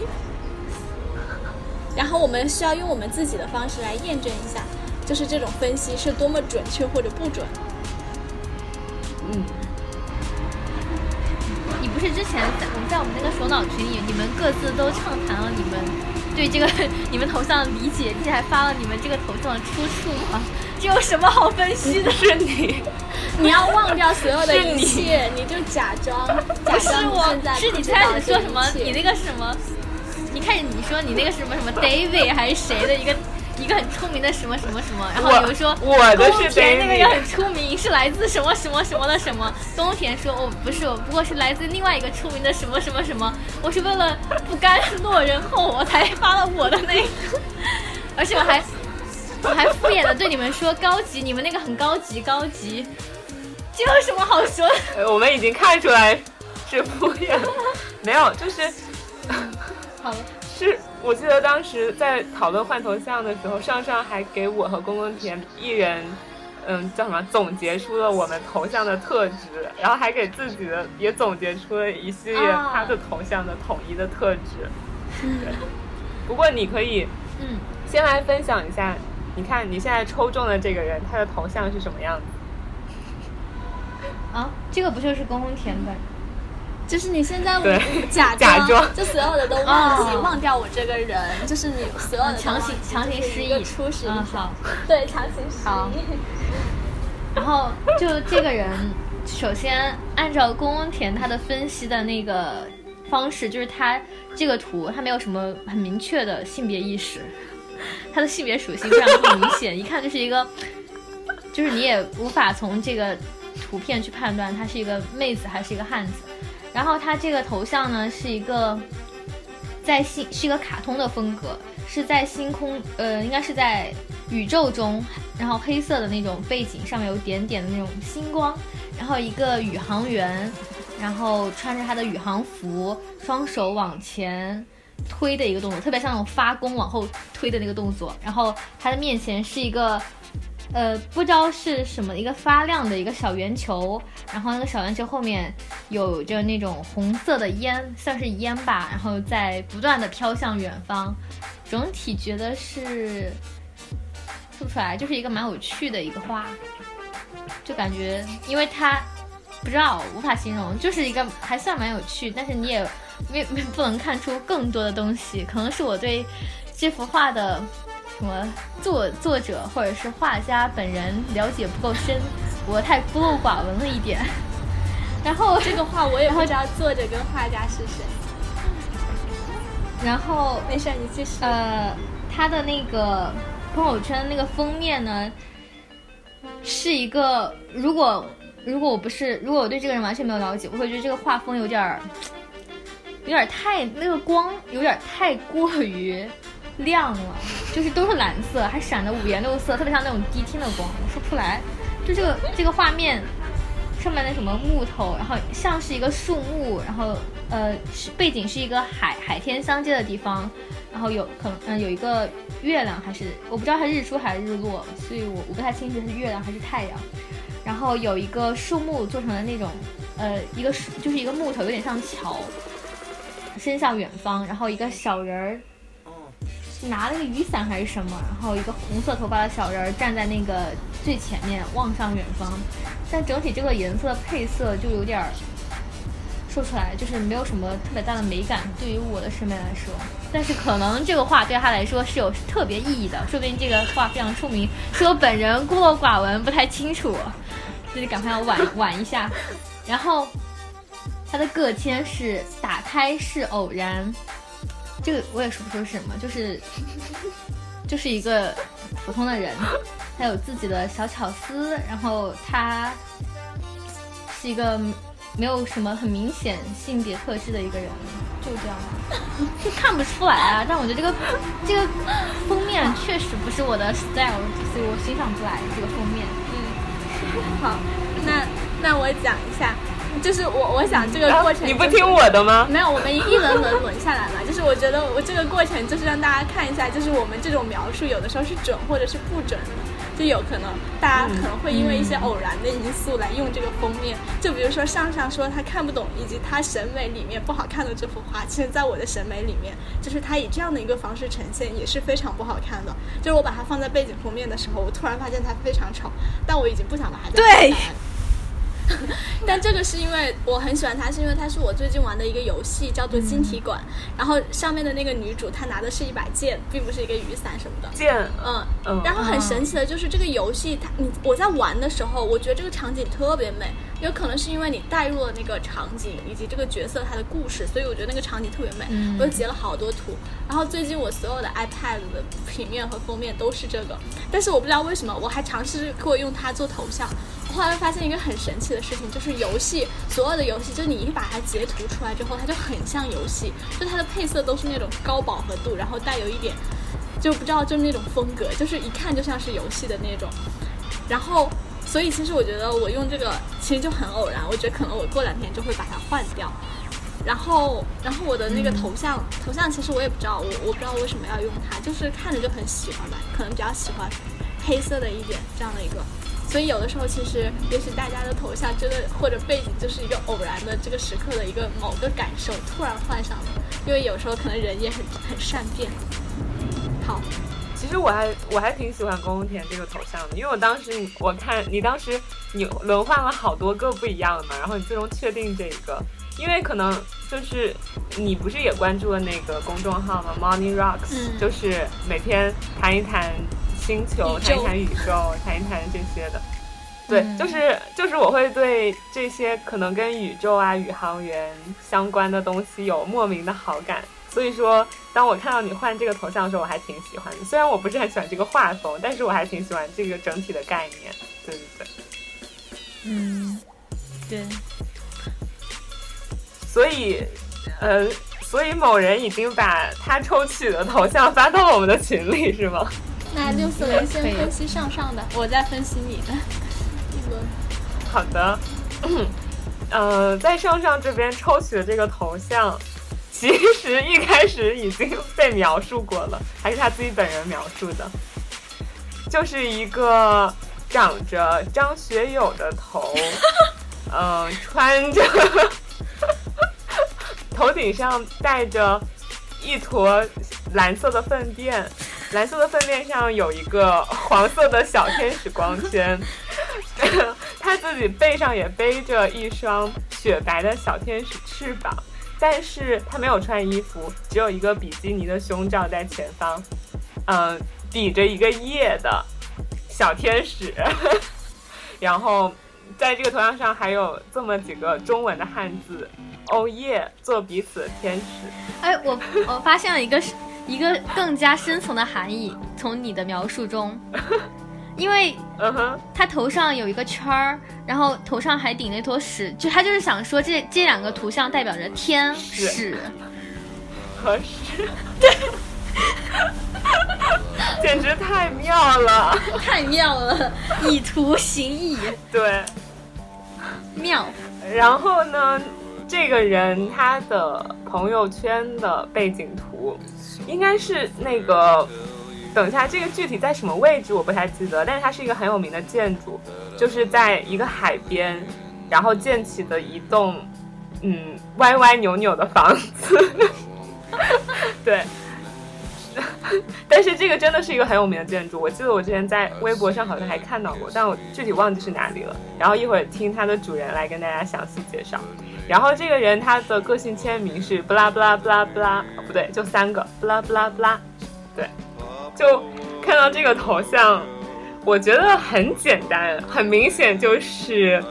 [SPEAKER 2] 然后我们需要用我们自己的方式来验证一下，就是这种分析是多么准确或者不准。
[SPEAKER 1] 嗯，
[SPEAKER 4] 是之前在我们在我们那个首脑群里，你们各自都畅谈了你们对这个 你们头像的理解，并且还发了你们这个头像的出处吗？这有什么好分析的？
[SPEAKER 1] 是你，
[SPEAKER 2] 你要忘掉所有的一切，你就假装假
[SPEAKER 4] 不是我
[SPEAKER 2] 装你在，
[SPEAKER 4] 是你最开始说什么？你那个什么？你开始你说你那个什么什么 David 还是谁的一个一个很出名的什么什么什么，然后
[SPEAKER 1] 我
[SPEAKER 4] 你们说
[SPEAKER 1] 我的是
[SPEAKER 4] 宫田那个也很出名，是来自什么什么什么的什么。宫田说哦不是，我不过是来自另外一个出名的什么什么什么。我是为了不甘落人后，我才发了我的那个，而且我还我还敷衍的对你们说高级，你们那个很高级高级，这有什么好说的？
[SPEAKER 1] 呃我们已经看出来是敷衍，没有，就是
[SPEAKER 4] 好了。
[SPEAKER 1] 是我记得当时在讨论换头像的时候，上上还给我和宫宫田一人，嗯，叫什么总结出了我们头像的特质，然后还给自己的也总结出了一系列
[SPEAKER 4] 啊
[SPEAKER 1] 他的头像的统一的特质。对，不过你可以
[SPEAKER 4] 嗯，
[SPEAKER 1] 先来分享一下，你看你现在抽中的这个人，他的头像是什么样子？
[SPEAKER 4] 啊，这个不就是宫宫田本？
[SPEAKER 2] 就是你现在
[SPEAKER 1] 对
[SPEAKER 2] 假
[SPEAKER 1] 假装。
[SPEAKER 2] 就所有的都忘记，
[SPEAKER 4] 哦。
[SPEAKER 2] 忘掉我这个人，就是你所有的
[SPEAKER 4] 强行强行失忆。
[SPEAKER 2] 初始印象
[SPEAKER 4] 嗯好，
[SPEAKER 2] 对，强行失忆。
[SPEAKER 4] 然后就这个人，首先按照宫宫田他的分析的那个方式，就是他这个图他没有什么很明确的性别意识，他的性别属性非常不明显，一看就是一个，就是你也无法从这个图片去判断他是一个妹子还是一个汉子。然后他这个头像呢是一个在星是一个卡通的风格，是在星空呃应该是在宇宙中，然后黑色的那种背景上面有点点的那种星光，然后一个宇航员，然后穿着他的宇航服，双手往前推的一个动作，特别像那种发功往后推的那个动作，然后他的面前是一个。呃，不知道是什么一个发亮的一个小圆球，然后那个小圆球后面有着那种红色的烟，算是烟吧，然后在不断的飘向远方。整体觉得是说不出来，就是一个蛮有趣的一个画，就感觉因为它不知道无法形容，就是一个还算蛮有趣，但是你也没没不能看出更多的东西，可能是我对这幅画的。什么作作者或者是画家本人了解不够深，我太孤陋寡闻了一点。然后
[SPEAKER 2] 这个画我也不知道作者跟画家是谁。
[SPEAKER 4] 然后
[SPEAKER 2] 没事，你继续。
[SPEAKER 4] 呃，他的那个朋友圈那个封面呢，是一个如果如果我不是如果我对这个人完全没有了解，我会觉得这个画风有点儿有点儿太那个光有点儿太过于亮了，就是都是蓝色，还闪的五颜六色，特别像那种迪厅的光，我说不出来。就这个这个画面上面的什么木头，然后像是一个树木，然后呃是背景是一个海海天相接的地方，然后有可能嗯、有一个月亮还是我不知道它日出还是日落，所以我我不太清楚是月亮还是太阳。然后有一个树木做成了那种呃一个树就是一个木头，有点像桥，伸向远方，然后一个小人儿。拿了个雨伞还是什么，然后一个红色头发的小人儿站在那个最前面望向远方，但整体这个颜色配色就有点儿说出来，就是没有什么特别大的美感，对于我的审美来说。但是可能这个画对他来说是有特别意义的，说不定这个画非常出名，是我本人孤陋寡闻，不太清楚，自己赶快要挽挽一下。然后它的个签是打开是偶然。这个我也说不出是什么，就是就是一个普通的人，他有自己的小巧思，然后他是一个没有什么很明显性别特质的一个人，就这样，就 看不出来啊。但我觉得这个这个封面确实不是我的 style，所以我欣赏不来这个封面。嗯，
[SPEAKER 2] 好，那那我讲一下，就是我我想这个过程、
[SPEAKER 1] 你不听我的吗？
[SPEAKER 2] 没有，我们一轮轮轮下来嘛。就是我觉得我这个过程就是让大家看一下，就是我们这种描述有的时候是准或者是不准的。就有可能，大家可能会因为一些偶然的因素来用这个封面。就比如说上上说他看不懂，以及他审美里面不好看的这幅画，其实在我的审美里面，就是他以这样的一个方式呈现也是非常不好看的。就是我把它放在背景封面的时候，我突然发现它非常丑，但我已经不想把它
[SPEAKER 4] 对。
[SPEAKER 2] 但这个是因为我很喜欢它，是因为它是我最近玩的一个游戏，叫做晶体馆。然后上面的那个女主，她拿的是一把剑，并不是一个雨伞什么的。
[SPEAKER 1] 剑，
[SPEAKER 2] 嗯嗯。然后很神奇的就是这个游戏，它你我在玩的时候，我觉得这个场景特别美。有可能是因为你带入了那个场景以及这个角色他的故事，所以我觉得那个场景特别美。我就截了好多图。然后最近我所有的 iPad 的平面和封面都是这个，但是我不知道为什么，我还尝试过用它做头像。后来发现一个很神奇的事情，就是游戏所有的游戏，就你一把它截图出来之后，它就很像游戏，就它的配色都是那种高饱和度，然后带有一点，就不知道就是那种风格，就是一看就像是游戏的那种。然后，所以其实我觉得我用这个其实就很偶然，我觉得可能我过两天就会把它换掉。然后，然后我的那个头像，头像其实我也不知道，我我不知道为什么要用它，就是看着就很喜欢吧，可能比较喜欢黑色的一点这样的一个。所以有的时候，其实也许大家的头像真的或者背景就是一个偶然的这个时刻的一个某个感受突然换上了，因为有时候可能人也很很善变。好，
[SPEAKER 1] 其实我还我还挺喜欢宫田这个头像的，因为我当时我看你当时你轮换了好多个不一样的嘛，然后你最终确定这一个，因为可能就是你不是也关注了那个公众号吗？Money Rocks，就是每天谈一谈。星球谈一谈宇宙，谈一谈这些的，对，就是就是我会对这些可能跟宇宙啊、宇航员相关的东西有莫名的好感。所以说，当我看到你换这个头像的时候，我还挺喜欢的。虽然我不是很喜欢这个画风，但是我还挺喜欢这个整体的概念。对对对，
[SPEAKER 4] 嗯，对。
[SPEAKER 1] 所以，呃，所以某人已经把他抽取的头像发到了我们的群里，是吗？
[SPEAKER 2] 那六四零先分析上上的，我再分析你的一轮。
[SPEAKER 1] 好的，呃，在上上这边抽取的这个头像，其实一开始已经被描述过了，还是他自己本人描述的，就是一个长着张学友的头，嗯，穿着，头顶上戴着一坨蓝色的粪便。蓝色的粪便上有一个黄色的小天使光圈，他自己背上也背着一双雪白的小天使翅膀，但是他没有穿衣服，只有一个比基尼的胸罩在前方，嗯，抵着一个夜的小天使，然后在这个头像上还有这么几个中文的汉字，哦耶，做彼此的天使。
[SPEAKER 4] 哎，我我发现了一个。一个更加深层的含义，从你的描述中，因为他头上有一个圈儿，然后头上还顶了一坨屎，就他就是想说这这两个图像代表着天使
[SPEAKER 1] 和屎，对，简直太妙了，
[SPEAKER 4] 太妙了，以图形意，
[SPEAKER 1] 对，
[SPEAKER 4] 妙。
[SPEAKER 1] 然后呢，这个人他的朋友圈的背景图。应该是那个，等一下，这个具体在什么位置我不太记得，但是它是一个很有名的建筑，就是在一个海边，然后建起的一栋，嗯，歪歪扭扭的房子。对，但是这个真的是一个很有名的建筑，我记得我之前在微博上好像还看到过，但我具体忘记是哪里了。然后一会儿听它的主人来跟大家详细介绍。然后这个人他的个性签名是布拉布拉布拉布拉，不对，就三个布拉布拉布拉，对，就看到这个头像，我觉得很简单，很明显就是，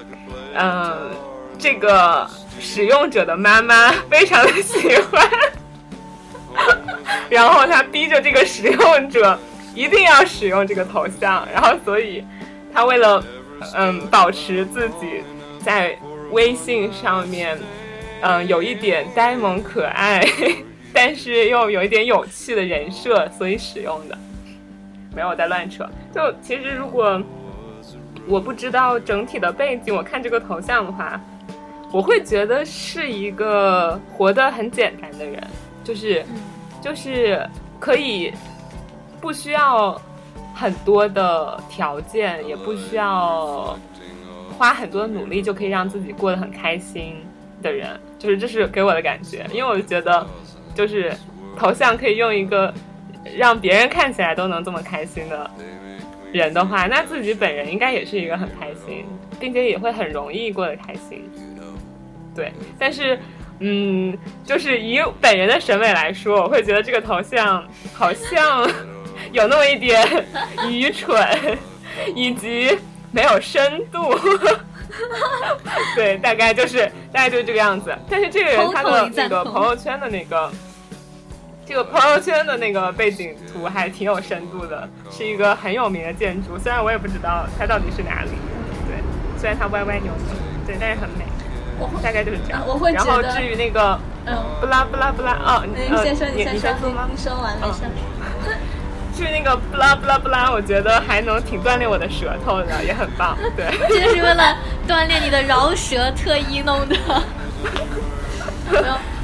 [SPEAKER 1] 嗯，这个使用者的妈妈 非常的喜欢，然后他逼着这个使用者一定要使用这个头像，然后所以他为了嗯保持自己在。微信上面，嗯，有一点呆萌可爱，但是又有一点有趣的人设，所以使用的。没有在乱扯。就其实如果我不知道整体的背景，我看这个头像的话，我会觉得是一个活得很简单的人，就是就是可以不需要很多的条件，也不需要花很多努力就可以让自己过得很开心的人，就是这是给我的感觉，因为我觉得就是头像可以用一个让别人看起来都能这么开心的人的话，那自己本人应该也是一个很开心，并且也会很容易过得开心。对，但是，嗯，就是以本人的审美来说，我会觉得这个头像好像有那么一点愚蠢，以及没有深度。对，大概就是大概就是这个样子。但是这个人他的那个朋友圈的那个。这个朋友圈的那个背景图还挺有深度的，是一个很有名的建筑，虽然我也不知道它到底是哪里。对，虽然它歪歪扭扭，对，但是很美。大概就是这样。
[SPEAKER 2] 我会
[SPEAKER 1] 然后至于那个，
[SPEAKER 2] 嗯，
[SPEAKER 1] 不拉不拉不拉，哦，
[SPEAKER 2] 你先说，
[SPEAKER 1] 你
[SPEAKER 2] 先
[SPEAKER 1] 说吗？
[SPEAKER 2] 你说完没事。
[SPEAKER 1] 至于那个不拉不拉不拉，我觉得还能挺锻炼我的舌头的，也很棒。对，
[SPEAKER 4] 这就是为了锻炼你的饶舌特意弄的。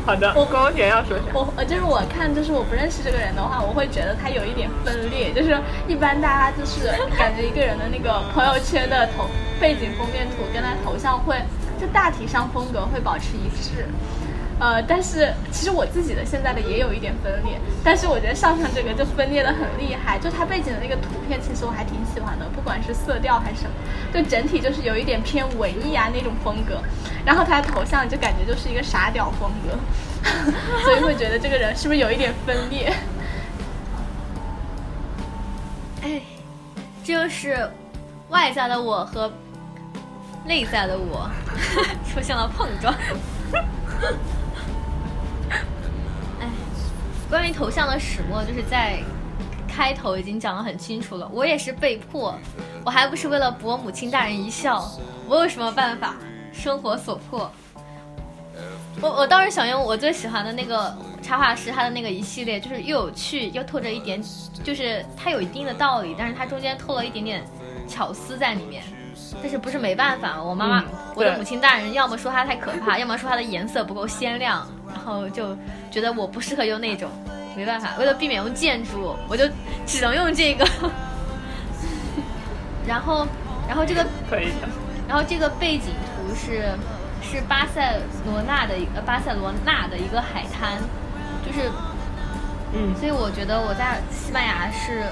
[SPEAKER 1] 好的，
[SPEAKER 2] 我
[SPEAKER 1] 光田要说啥？
[SPEAKER 2] 我呃，就是我看，就是我不认识这个人的话，我会觉得他有一点分裂。就是一般大家就是感觉一个人的那个朋友圈的头背景封面图跟他头像会，就大体上风格会保持一致。呃，但是其实我自己的现在的也有一点分裂，但是我觉得上上这个就分裂的很厉害，就他背景的那个图片，其实我还挺喜欢的，不管是色调还是什么，就整体就是有一点偏文艺啊那种风格，然后他的头像就感觉就是一个傻屌风格，所以会觉得这个人是不是有一点分裂？
[SPEAKER 4] 哎，就是外在的我和内在的我 出现了碰撞。关于头像的始末，就是在开头已经讲得很清楚了。我也是被迫，我还不是为了博母亲大人一笑。我有什么办法？生活所迫。我我倒是想用我最喜欢的那个插画师他的那个一系列，就是又有趣又透着一点，就是它有一定的道理，但是它中间透了一点点巧思在里面。但是不是没办法，我妈妈，我的母亲大人要么说它太可怕，要么说它的颜色不够鲜亮，然后就。觉得我不适合用那种，没办法，为了避免用建筑，我就只能用这个。然后，然后这个
[SPEAKER 1] 可以的。
[SPEAKER 4] 然后这个背景图是是巴塞罗那的一个巴塞罗那的一个海滩，就是
[SPEAKER 1] 嗯，
[SPEAKER 4] 所以我觉得我在西班牙是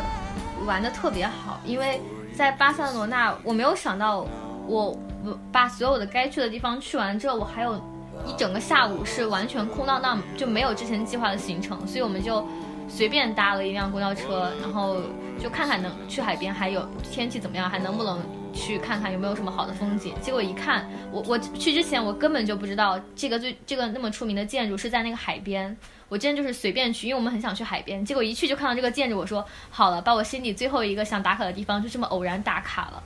[SPEAKER 4] 玩的特别好，因为在巴塞罗那我没有想到我我把所有的该去的地方去完之后，我还有。一整个下午是完全空荡荡，就没有之前计划的行程，所以我们就随便搭了一辆公交车，然后就看看能去海边，还有天气怎么样，还能不能去看看有没有什么好的风景。结果一看，我我去之前我根本就不知道这个最这个那么出名的建筑是在那个海边，我真的就是随便去，因为我们很想去海边。结果一去就看到这个建筑，我说好了，把我心里最后一个想打卡的地方就这么偶然打卡了。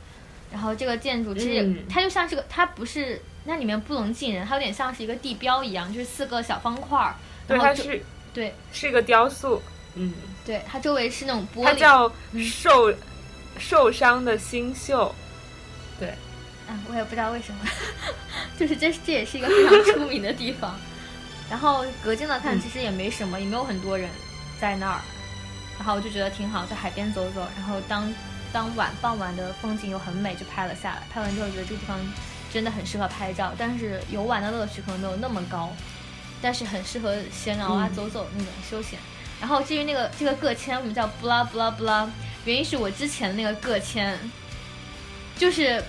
[SPEAKER 4] 然后这个建筑其实它就像是个，它不是。那里面不能进人，它有点像是一个地标一样，就是四个小方块儿。
[SPEAKER 1] 对，它是，
[SPEAKER 4] 对，
[SPEAKER 1] 是一个雕塑。嗯，
[SPEAKER 4] 对，它周围是那种玻璃。
[SPEAKER 1] 它叫受受伤的星宿。对，
[SPEAKER 4] 啊，我也不知道为什么，就是这这也是一个非常出名的地方。然后隔近了看，其实也没什么，也没有很多人在那儿。然后我就觉得挺好，在海边走走。然后当当晚傍晚的风景又很美，就拍了下来。拍完之后觉得这个地方。真的很适合拍照，但是游玩的乐趣可能没有那么高，但是很适合闲聊啊、走走那种休闲。然后至于那个这个个签，我们叫布拉布拉布拉，原因是我之前的那个个签，就是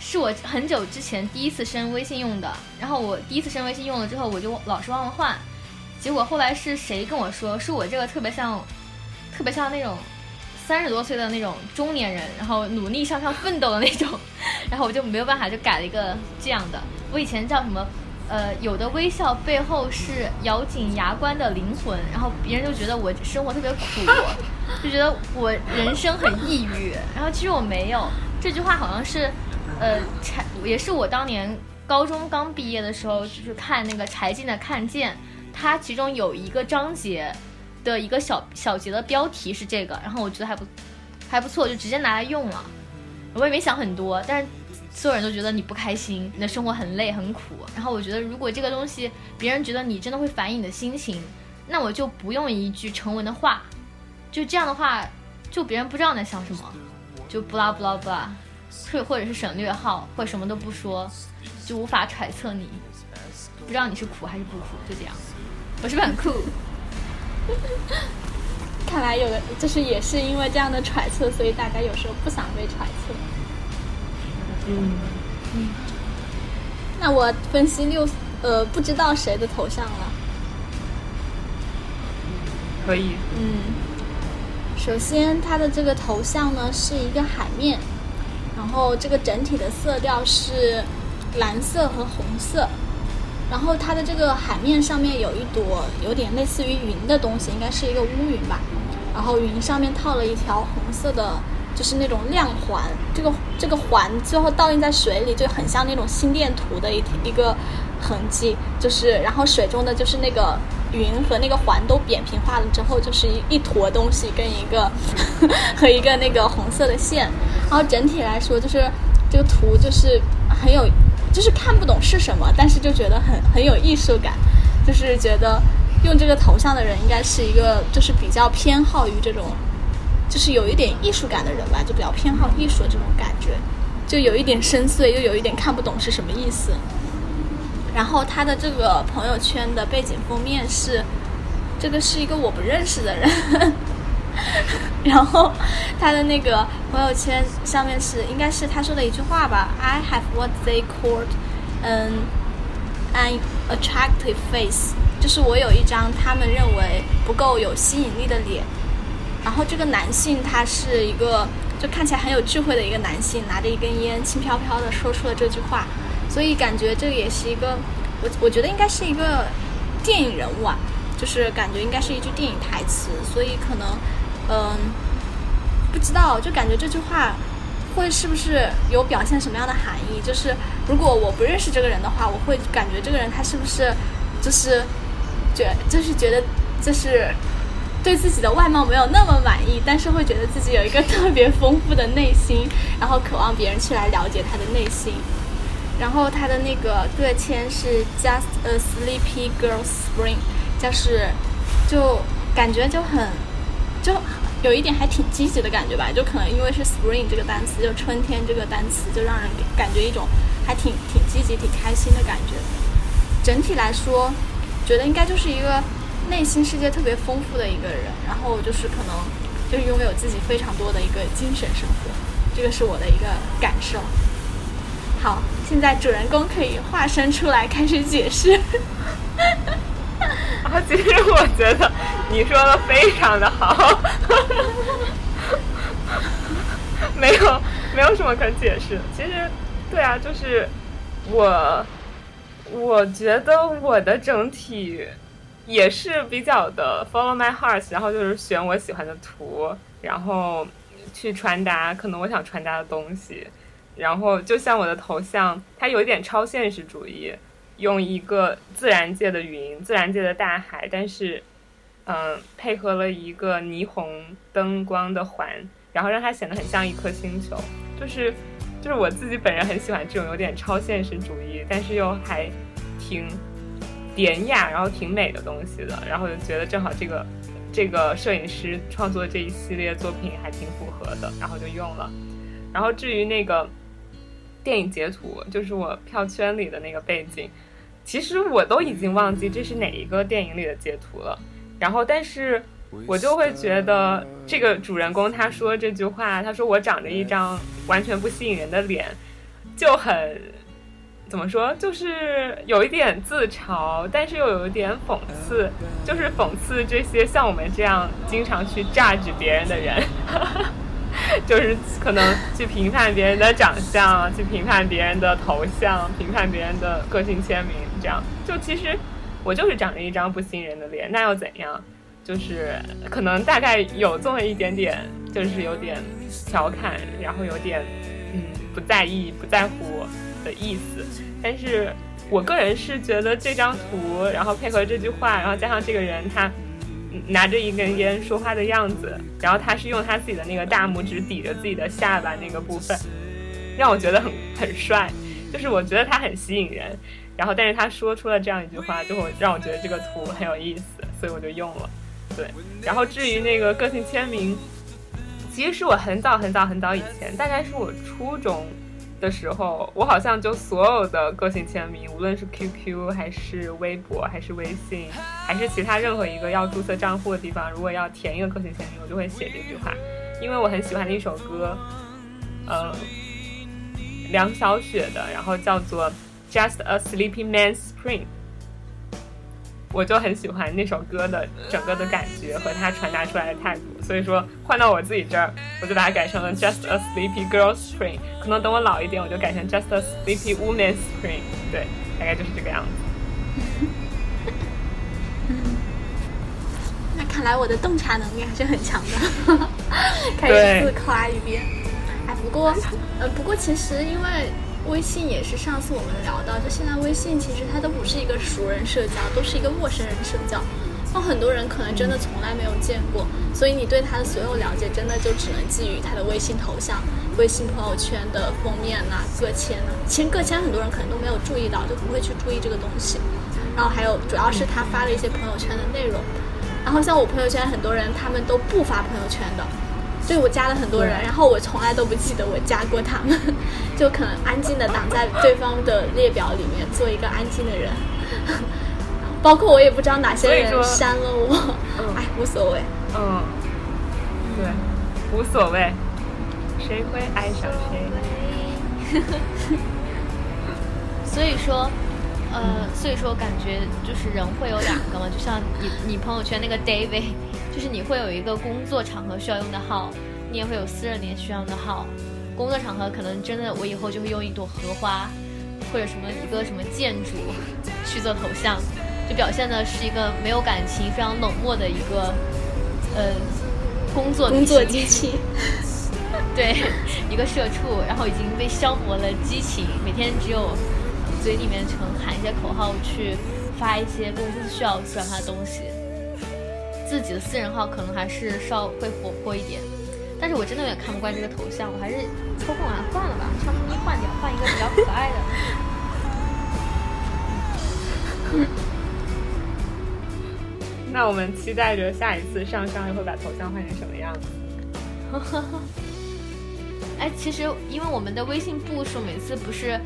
[SPEAKER 4] 是我很久之前第一次升微信用的。然后我第一次升微信用了之后，我就老是忘了换，结果后来是谁跟我说，是我这个特别像，特别像那种。三十多岁的那种中年人，然后努力向上奋斗的那种，然后我就没有办法，就改了一个这样的。我以前叫什么？呃，有的微笑背后是咬紧牙关的灵魂，然后别人就觉得我生活特别苦，就觉得我人生很抑郁。然后其实我没有，这句话好像是，呃，柴也是我当年高中刚毕业的时候，就是看那个柴静的《看见》，它其中有一个章节。的一个小小节的标题是这个，然后我觉得还不还不错，就直接拿来用了。我也没想很多，但是所有人都觉得你不开心，你的生活很累很苦。然后我觉得，如果这个东西别人觉得你真的会反映你的心情，那我就不用一句成文的话，就这样的话，就别人不知道你在想什么，就不拉不拉不拉，或或者是省略号，或者什么都不说，就无法揣测你，不知道你是苦还是不苦，就这样。我是不是很酷？
[SPEAKER 2] 看来有的就是也是因为这样的揣测，所以大家有时候不想被揣测。
[SPEAKER 1] 嗯
[SPEAKER 2] 嗯，那我分析六呃不知道谁的头像了。
[SPEAKER 1] 可以。
[SPEAKER 2] 嗯，首先他的这个头像呢是一个海面，然后这个整体的色调是蓝色和红色，然后它的这个海面上面有一朵有点类似于云的东西，应该是一个乌云吧，然后云上面套了一条红色的，就是那种亮环，这个这个环最后倒映在水里就很像那种心电图的一一个痕迹，就是然后水中的就是那个。云和那个环都扁平化了之后，就是一一坨东西跟一个 和一个那个红色的线，然后整体来说就是这个图就是很有，就是看不懂是什么，但是就觉得很很有艺术感，就是觉得用这个头像的人应该是一个就是比较偏好于这种，就是有一点艺术感的人吧，就比较偏好艺术的这种感觉，就有一点深邃，又有一点看不懂是什么意思。然后他的这个朋友圈的背景封面是，这个是一个我不认识的人，然后他的那个朋友圈上面是应该是他说的一句话吧，I have what they called，嗯，an attractive face，就是我有一张他们认为不够有吸引力的脸。然后这个男性他是一个就看起来很有智慧的一个男性，拿着一根烟，轻飘飘的说出了这句话。所以感觉这也是一个，我我觉得应该是一个电影人物啊，就是感觉应该是一句电影台词，所以可能，嗯，不知道，就感觉这句话会是不是有表现什么样的含义？就是如果我不认识这个人的话，我会感觉这个人他是不是就是觉就是觉得就是对自己的外貌没有那么满意，但是会觉得自己有一个特别丰富的内心，然后渴望别人去来了解他的内心。然后他的那个个签是 Just a sleepy Girl spring，就是就感觉就很就有一点还挺积极的感觉吧，就可能因为是 spring 这个单词，就春天这个单词，就让人感觉一种还挺挺积极、挺开心的感觉。整体来说，觉得应该就是一个内心世界特别丰富的一个人，然后就是可能就拥有自己非常多的一个精神生活，这个是我的一个感受。好，现在主人公可以化身出来开始解释。
[SPEAKER 1] 啊，其实我觉得你说的非常的好，没有没有什么可解释。其实，对啊，就是我，我觉得我的整体也是比较的 follow my heart，然后就是选我喜欢的图，然后去传达可能我想传达的东西。然后就像我的头像，它有一点超现实主义，用一个自然界的云、自然界的大海，但是，嗯，配合了一个霓虹灯光的环，然后让它显得很像一颗星球。就是，就是我自己本人很喜欢这种有点超现实主义，但是又还挺典雅，然后挺美的东西的。然后就觉得正好这个这个摄影师创作这一系列作品还挺符合的，然后就用了。然后至于那个。电影截图就是我票圈里的那个背景，其实我都已经忘记这是哪一个电影里的截图了。然后，但是我就会觉得这个主人公他说这句话，他说我长着一张完全不吸引人的脸，就很怎么说，就是有一点自嘲，但是又有一点讽刺，就是讽刺这些像我们这样经常去榨取别人的人。就是可能去评判别人的长相，去评判别人的头像，评判别人的个性签名，这样就其实我就是长着一张不吸引人的脸，那又怎样？就是可能大概有这么一点点，就是有点调侃，然后有点嗯不在意、不在乎的意思。但是我个人是觉得这张图，然后配合这句话，然后加上这个人他。拿着一根烟说话的样子，然后他是用他自己的那个大拇指抵着自己的下巴那个部分，让我觉得很很帅，就是我觉得他很吸引人。然后，但是他说出了这样一句话，就会让我觉得这个图很有意思，所以我就用了。对，然后至于那个个性签名，其实是我很早很早很早以前，大概是我初中的时候，我好像就所有的个性签名，无论是 QQ 还是微博还是微信，还是其他任何一个要注册账户的地方，如果要填一个个性签名，我就会写这句话，因为我很喜欢的一首歌，呃，梁晓雪的，然后叫做。Just a sleepy man's spring，我就很喜欢那首歌的整个的感觉和它传达出来的态度，所以说换到我自己这儿，我就把它改成了 Just a sleepy girl's spring。可能等我老一点，我就改成 Just a sleepy woman's spring。对，大概就是这个样子。
[SPEAKER 2] 那看来我的洞察能力还是很强的，开始自夸一遍。哎，不过，呃，不过其实因为。微信也是上次我们聊到，就现在微信其实它都不是一个熟人社交，都是一个陌生人社交。那很多人可能真的从来没有见过，所以你对他的所有了解，真的就只能基于他的微信头像、微信朋友圈的封面呐、个签呐。其实个签很多人可能都没有注意到，就不会去注意这个东西。然后还有主要是他发了一些朋友圈的内容。然后像我朋友圈很多人，他们都不发朋友圈的。对我加了很多人，然后我从来都不记得我加过他们，就可能安静的挡在对方的列表里面，做一个安静的人。包括我也不知道哪些人删了我，哎，无所谓。
[SPEAKER 1] 嗯，对，无所谓，谁会爱上谁？
[SPEAKER 4] 所以说，呃，所以说感觉就是人会有两个嘛，就像你你朋友圈那个 David。就是你会有一个工作场合需要用的号，你也会有私人联系需要用的号。工作场合可能真的，我以后就会用一朵荷花，或者什么一个什么建筑 去做头像，就表现的是一个没有感情、非常冷漠的一个呃工作
[SPEAKER 2] 工作机器。
[SPEAKER 4] 对，一个社畜，然后已经被消磨了激情，每天只有嘴里面成喊一些口号去发一些公司需要转发的东西。自己的私人号可能还是稍会活泼一点，但是我真的有点看不惯这个头像，我还是抽空把它换了吧，唱咪咪换掉，换一个比较可爱的。
[SPEAKER 1] 那我们期待着下一次上上又会把头像换成什么样子？
[SPEAKER 4] 哎，其实因为我们的微信步数每次不是，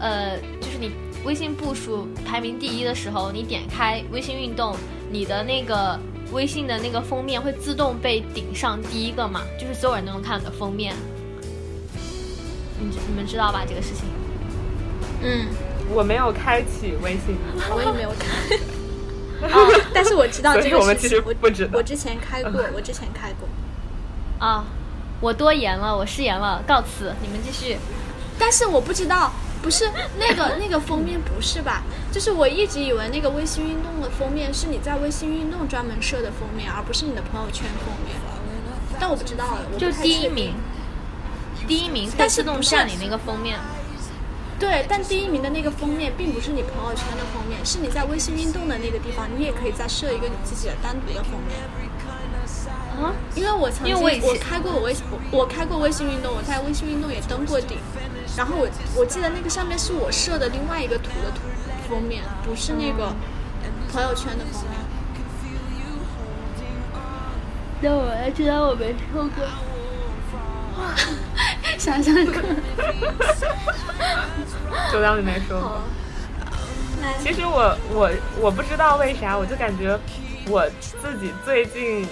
[SPEAKER 4] 呃，就是你微信步数排名第一的时候，你点开微信运动，你的那个。微信的那个封面会自动被顶上第一个嘛？就是所有人都能看你的封面。你你们知道吧这个事情？
[SPEAKER 2] 嗯，
[SPEAKER 1] 我没有开启微信，
[SPEAKER 2] 我也没有开。哦，但是我知道这个
[SPEAKER 1] 事情。我 不知
[SPEAKER 2] 我之前开过，我之前开过。
[SPEAKER 4] 啊，我多言了，我失言了，告辞。你们继续。
[SPEAKER 2] 但是我不知道。不是那个 那个封面不是吧？就是我一直以为那个微信运动的封面是你在微信运动专门设的封面，而不是你的朋友圈封面。但我不知道我，
[SPEAKER 4] 就第一名，第一名
[SPEAKER 2] 但是
[SPEAKER 4] 动占你那个封面。
[SPEAKER 2] 对，但第一名的那个封面并不是你朋友圈的封面，是你在微信运动的那个地方，你也可以再设一个你自己的单独的封面。啊？因为我曾经我开过微我开过微信运动，我在微信运动也登过顶。然后我我记得那个上面是我设的另外一个图的图封面，不是那个朋友圈的封面。
[SPEAKER 4] 那我还知道我没说过，
[SPEAKER 2] 想想看，
[SPEAKER 1] 就当你没说过。其实我我我不知道为啥，我就感觉我自己最近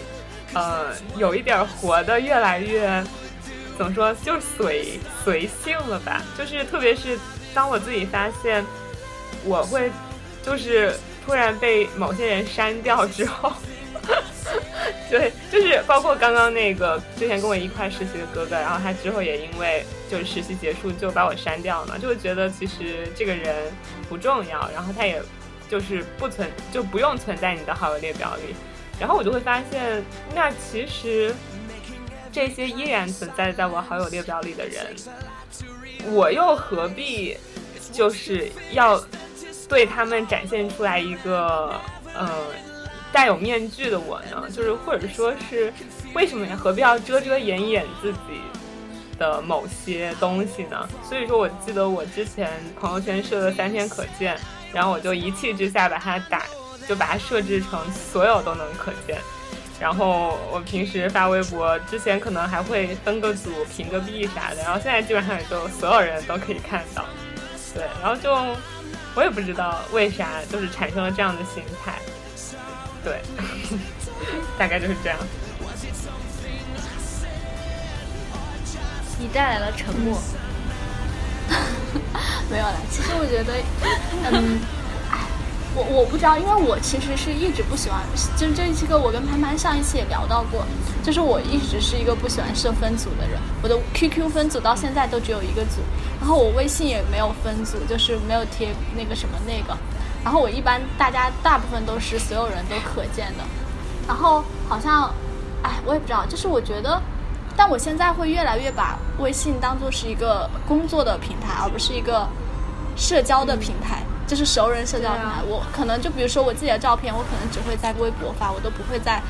[SPEAKER 1] 呃有一点活的越来越。怎么说，就随随性了吧。就是特别是当我自己发现，我会就是突然被某些人删掉之后，对，就是包括刚刚那个之前跟我一块实习的哥哥，然后他之后也因为就是实习结束就把我删掉了，就会觉得其实这个人不重要，然后他也就是不存就不用存在你的好友列表里，然后我就会发现，那其实。这些依然存在在我好友列表里的人，我又何必就是要对他们展现出来一个呃带有面具的我呢？就是或者说是为什么呀？何必要遮遮掩掩自己的某些东西呢？所以说我记得我之前朋友圈设的三天可见，然后我就一气之下把它打，就把它设置成所有都能可见。然后我平时发微博之前可能还会分个组评个币啥的，然后现在基本上也就所有人都可以看到。对，然后就我也不知道为啥，就是产生了这样的心态。对，大概就是这样。
[SPEAKER 4] 你带来了沉默。
[SPEAKER 2] 没有了，其实我觉得，嗯，哎，我我不知道，因为我其实是一直不喜欢，就这一期课我跟潘潘上一期也聊到过，就是我一直是一个不喜欢设分组的人，我的 QQ 分组到现在都只有一个组，然后我微信也没有分组，就是没有贴那个什么那个，然后我一般大家大部分都是所有人都可见的，然后好像，哎，我也不知道，就是我觉得。但我现在会越来越把微信当做是一个工作的平台，而不是一个社交的平台，就是熟人社交平台。我可能就比如说我自己的照片，我可能只会在微博发，我都不会在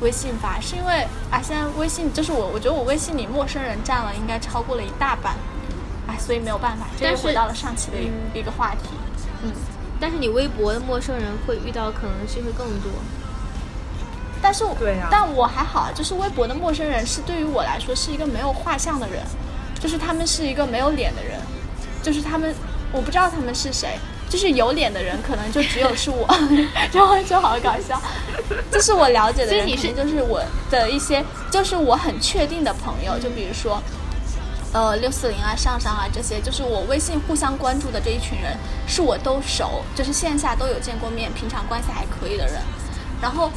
[SPEAKER 2] 微信发，是因为啊，现在微信就是我，我觉得我微信里陌生人占了应该超过了一大半，哎，所以没有办法，这又回到了上期的一个话题。
[SPEAKER 4] 嗯，但是你微博的陌生人会遇到可能性会更多。
[SPEAKER 2] 但是，但我还好，就是微博的陌生人是对于我来说是一个没有画像的人，就是他们是一个没有脸的人，就是他们，我不知道他们是谁，就是有脸的人可能就只有是我，然后就好搞笑，就是我了解的人，
[SPEAKER 4] 你是
[SPEAKER 2] 就是我的一些，就是我很确定的朋友，就比如说，呃，六四零啊，上上啊这些，就是我微信互相关注的这一群人，是我都熟，就是线下都有见过面，平常关系还可以的人，然后。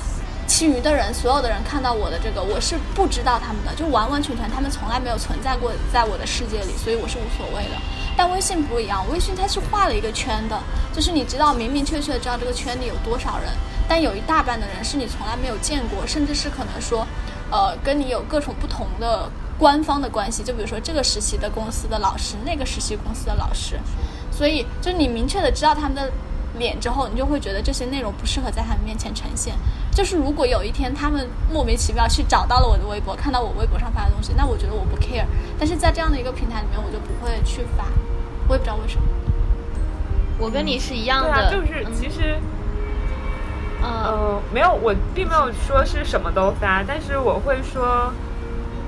[SPEAKER 2] 其余的人，所有的人看到我的这个，我是不知道他们的，就完完全全他们从来没有存在过在我的世界里，所以我是无所谓的。但微信不一样，微信它是画了一个圈的，就是你知道明明确确知道这个圈里有多少人，但有一大半的人是你从来没有见过，甚至是可能说，呃，跟你有各种不同的官方的关系，就比如说这个实习的公司的老师，那个实习公司的老师，所以就你明确的知道他们的脸之后，你就会觉得这些内容不适合在他们面前呈现。就是如果有一天他们莫名其妙去找到了我的微博，看到我微博上发的东西，那我觉得我不 care。但是在这样的一个平台里面，我就不会去发，我也不知道为什么。
[SPEAKER 4] 我跟你是一样的，
[SPEAKER 1] 就是其实，嗯，没有，我并没有说是什么都发，但是我会说，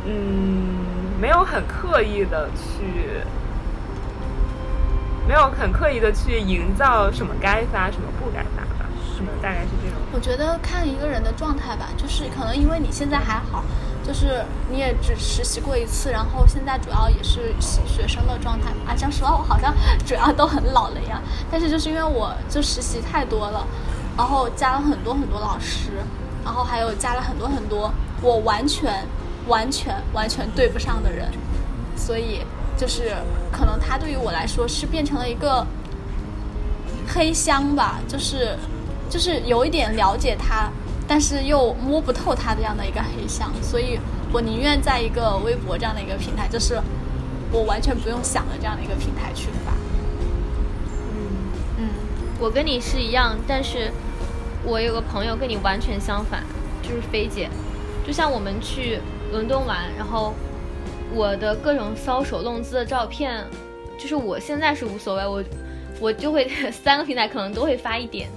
[SPEAKER 1] 嗯，没有很刻意的去，没有很刻意的去营造什么该发，什么不该发。大概是这种。
[SPEAKER 2] 我觉得看一个人的状态吧，就是可能因为你现在还好，就是你也只实习过一次，然后现在主要也是学生的状态啊。讲实话，我好像主要都很老了呀。但是就是因为我就实习太多了，然后加了很多很多老师，然后还有加了很多很多我完全完全完全对不上的人，所以就是可能他对于我来说是变成了一个黑箱吧，就是。就是有一点了解他，但是又摸不透他这样的一个黑箱，所以我宁愿在一个微博这样的一个平台，就是我完全不用想的这样的一个平台去发。
[SPEAKER 4] 嗯嗯，我跟你是一样，但是我有个朋友跟你完全相反，就是菲姐。就像我们去伦敦玩，然后我的各种搔首弄姿的照片，就是我现在是无所谓，我我就会 三个平台可能都会发一点。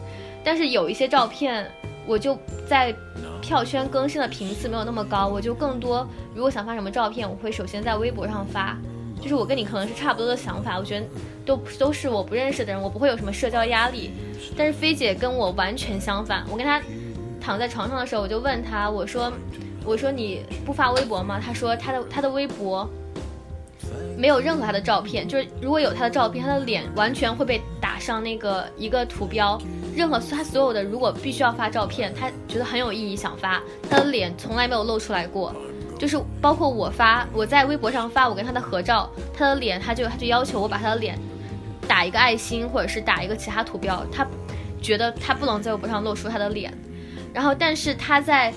[SPEAKER 4] 但是有一些照片，我就在票圈更新的频次没有那么高，我就更多。如果想发什么照片，我会首先在微博上发。就是我跟你可能是差不多的想法，我觉得都都是我不认识的人，我不会有什么社交压力。但是菲姐跟我完全相反，我跟她躺在床上的时候，我就问她，我说，我说你不发微博吗？他说他的他的微博没有任何他的照片，就是如果有他的照片，他的脸完全会被打上那个一个图标。任何他所有的，如果必须要发照片，他觉得很有意义，想发，他的脸从来没有露出来过，就是包括我发，我在微博上发我跟他的合照，他的脸他就他就要求我把他的脸打一个爱心，或者是打一个其他图标，他觉得他不能在微博上露出他的脸，然后但是他在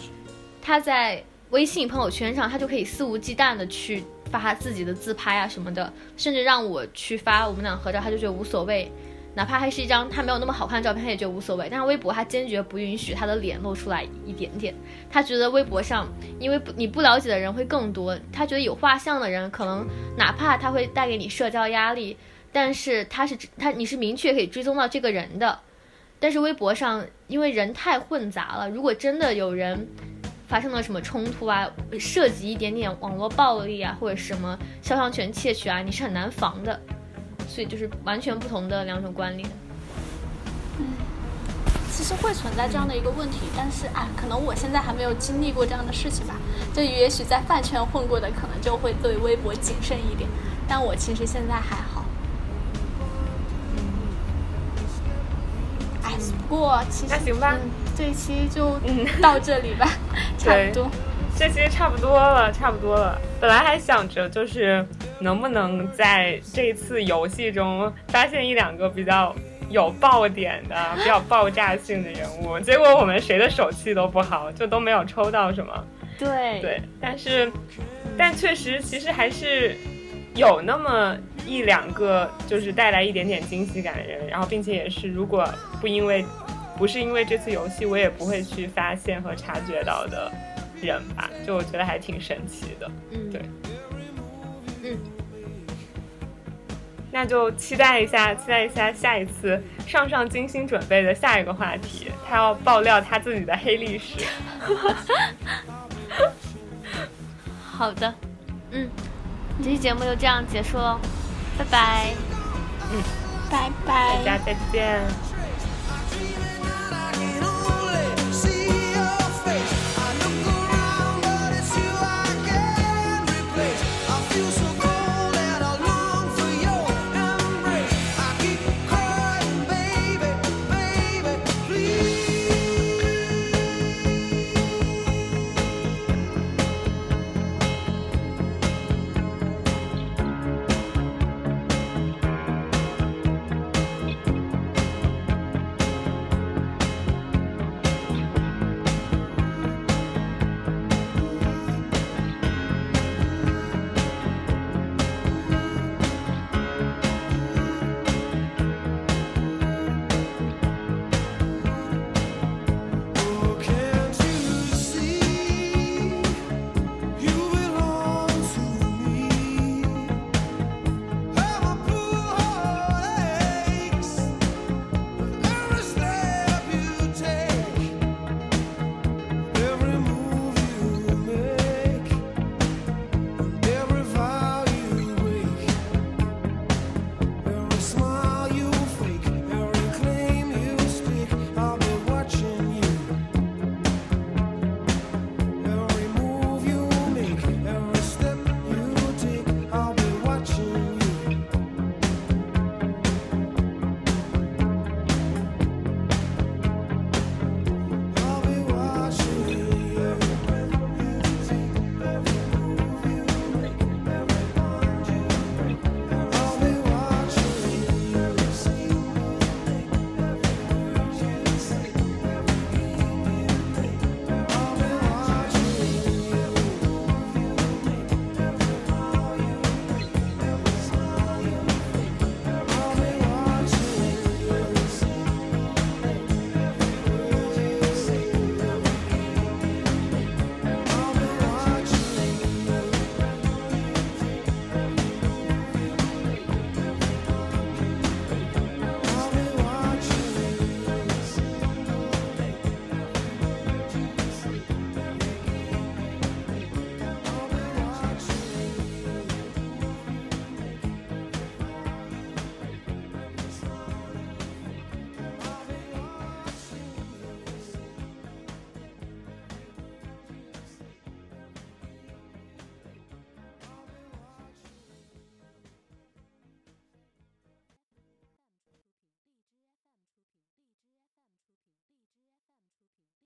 [SPEAKER 4] 他在微信朋友圈上，他就可以肆无忌惮的去发他自己的自拍啊什么的，甚至让我去发我们俩合照，他就觉得无所谓。哪怕还是一张他没有那么好看的照片，他也觉得无所谓。但是微博他坚决不允许他的脸露出来一点点，他觉得微博上因为不你不了解的人会更多，他觉得有画像的人可能哪怕他会带给你社交压力，但是他是他你是明确可以追踪到这个人的。但是微博上因为人太混杂了，如果真的有人发生了什么冲突啊，涉及一点点网络暴力啊，或者什么肖像权窃取啊，你是很难防的。所以就是完全不同的两种观念。
[SPEAKER 2] 嗯，其实会存在这样的一个问题，但是啊，可能我现在还没有经历过这样的事情吧。就也许在饭圈混过的，可能就会对微博谨慎一点。但我其实现在还好。哎，不过其实
[SPEAKER 1] 那行吧，
[SPEAKER 2] 这一期就到这里吧，差不多。
[SPEAKER 1] 这期差不多了，差不多了。本来还想着就是能不能在这次游戏中发现一两个比较有爆点的、比较爆炸性的人物，结果我们谁的手气都不好，就都没有抽到什么。
[SPEAKER 4] 对
[SPEAKER 1] 对，但是但确实其实还是有那么一两个就是带来一点点惊喜感的人，然后并且也是如果不因为不是因为这次游戏，我也不会去发现和察觉到的。人吧，就我觉得还挺神奇的，
[SPEAKER 4] 嗯，
[SPEAKER 1] 对，
[SPEAKER 4] 嗯，
[SPEAKER 1] 那就期待一下，期待一下下一次上上精心准备的下一个话题，他要爆料他自己的黑历史。
[SPEAKER 4] 好的，嗯，这期节目就这样结束喽，拜拜，
[SPEAKER 1] 嗯，
[SPEAKER 2] 拜拜，
[SPEAKER 1] 大家再见。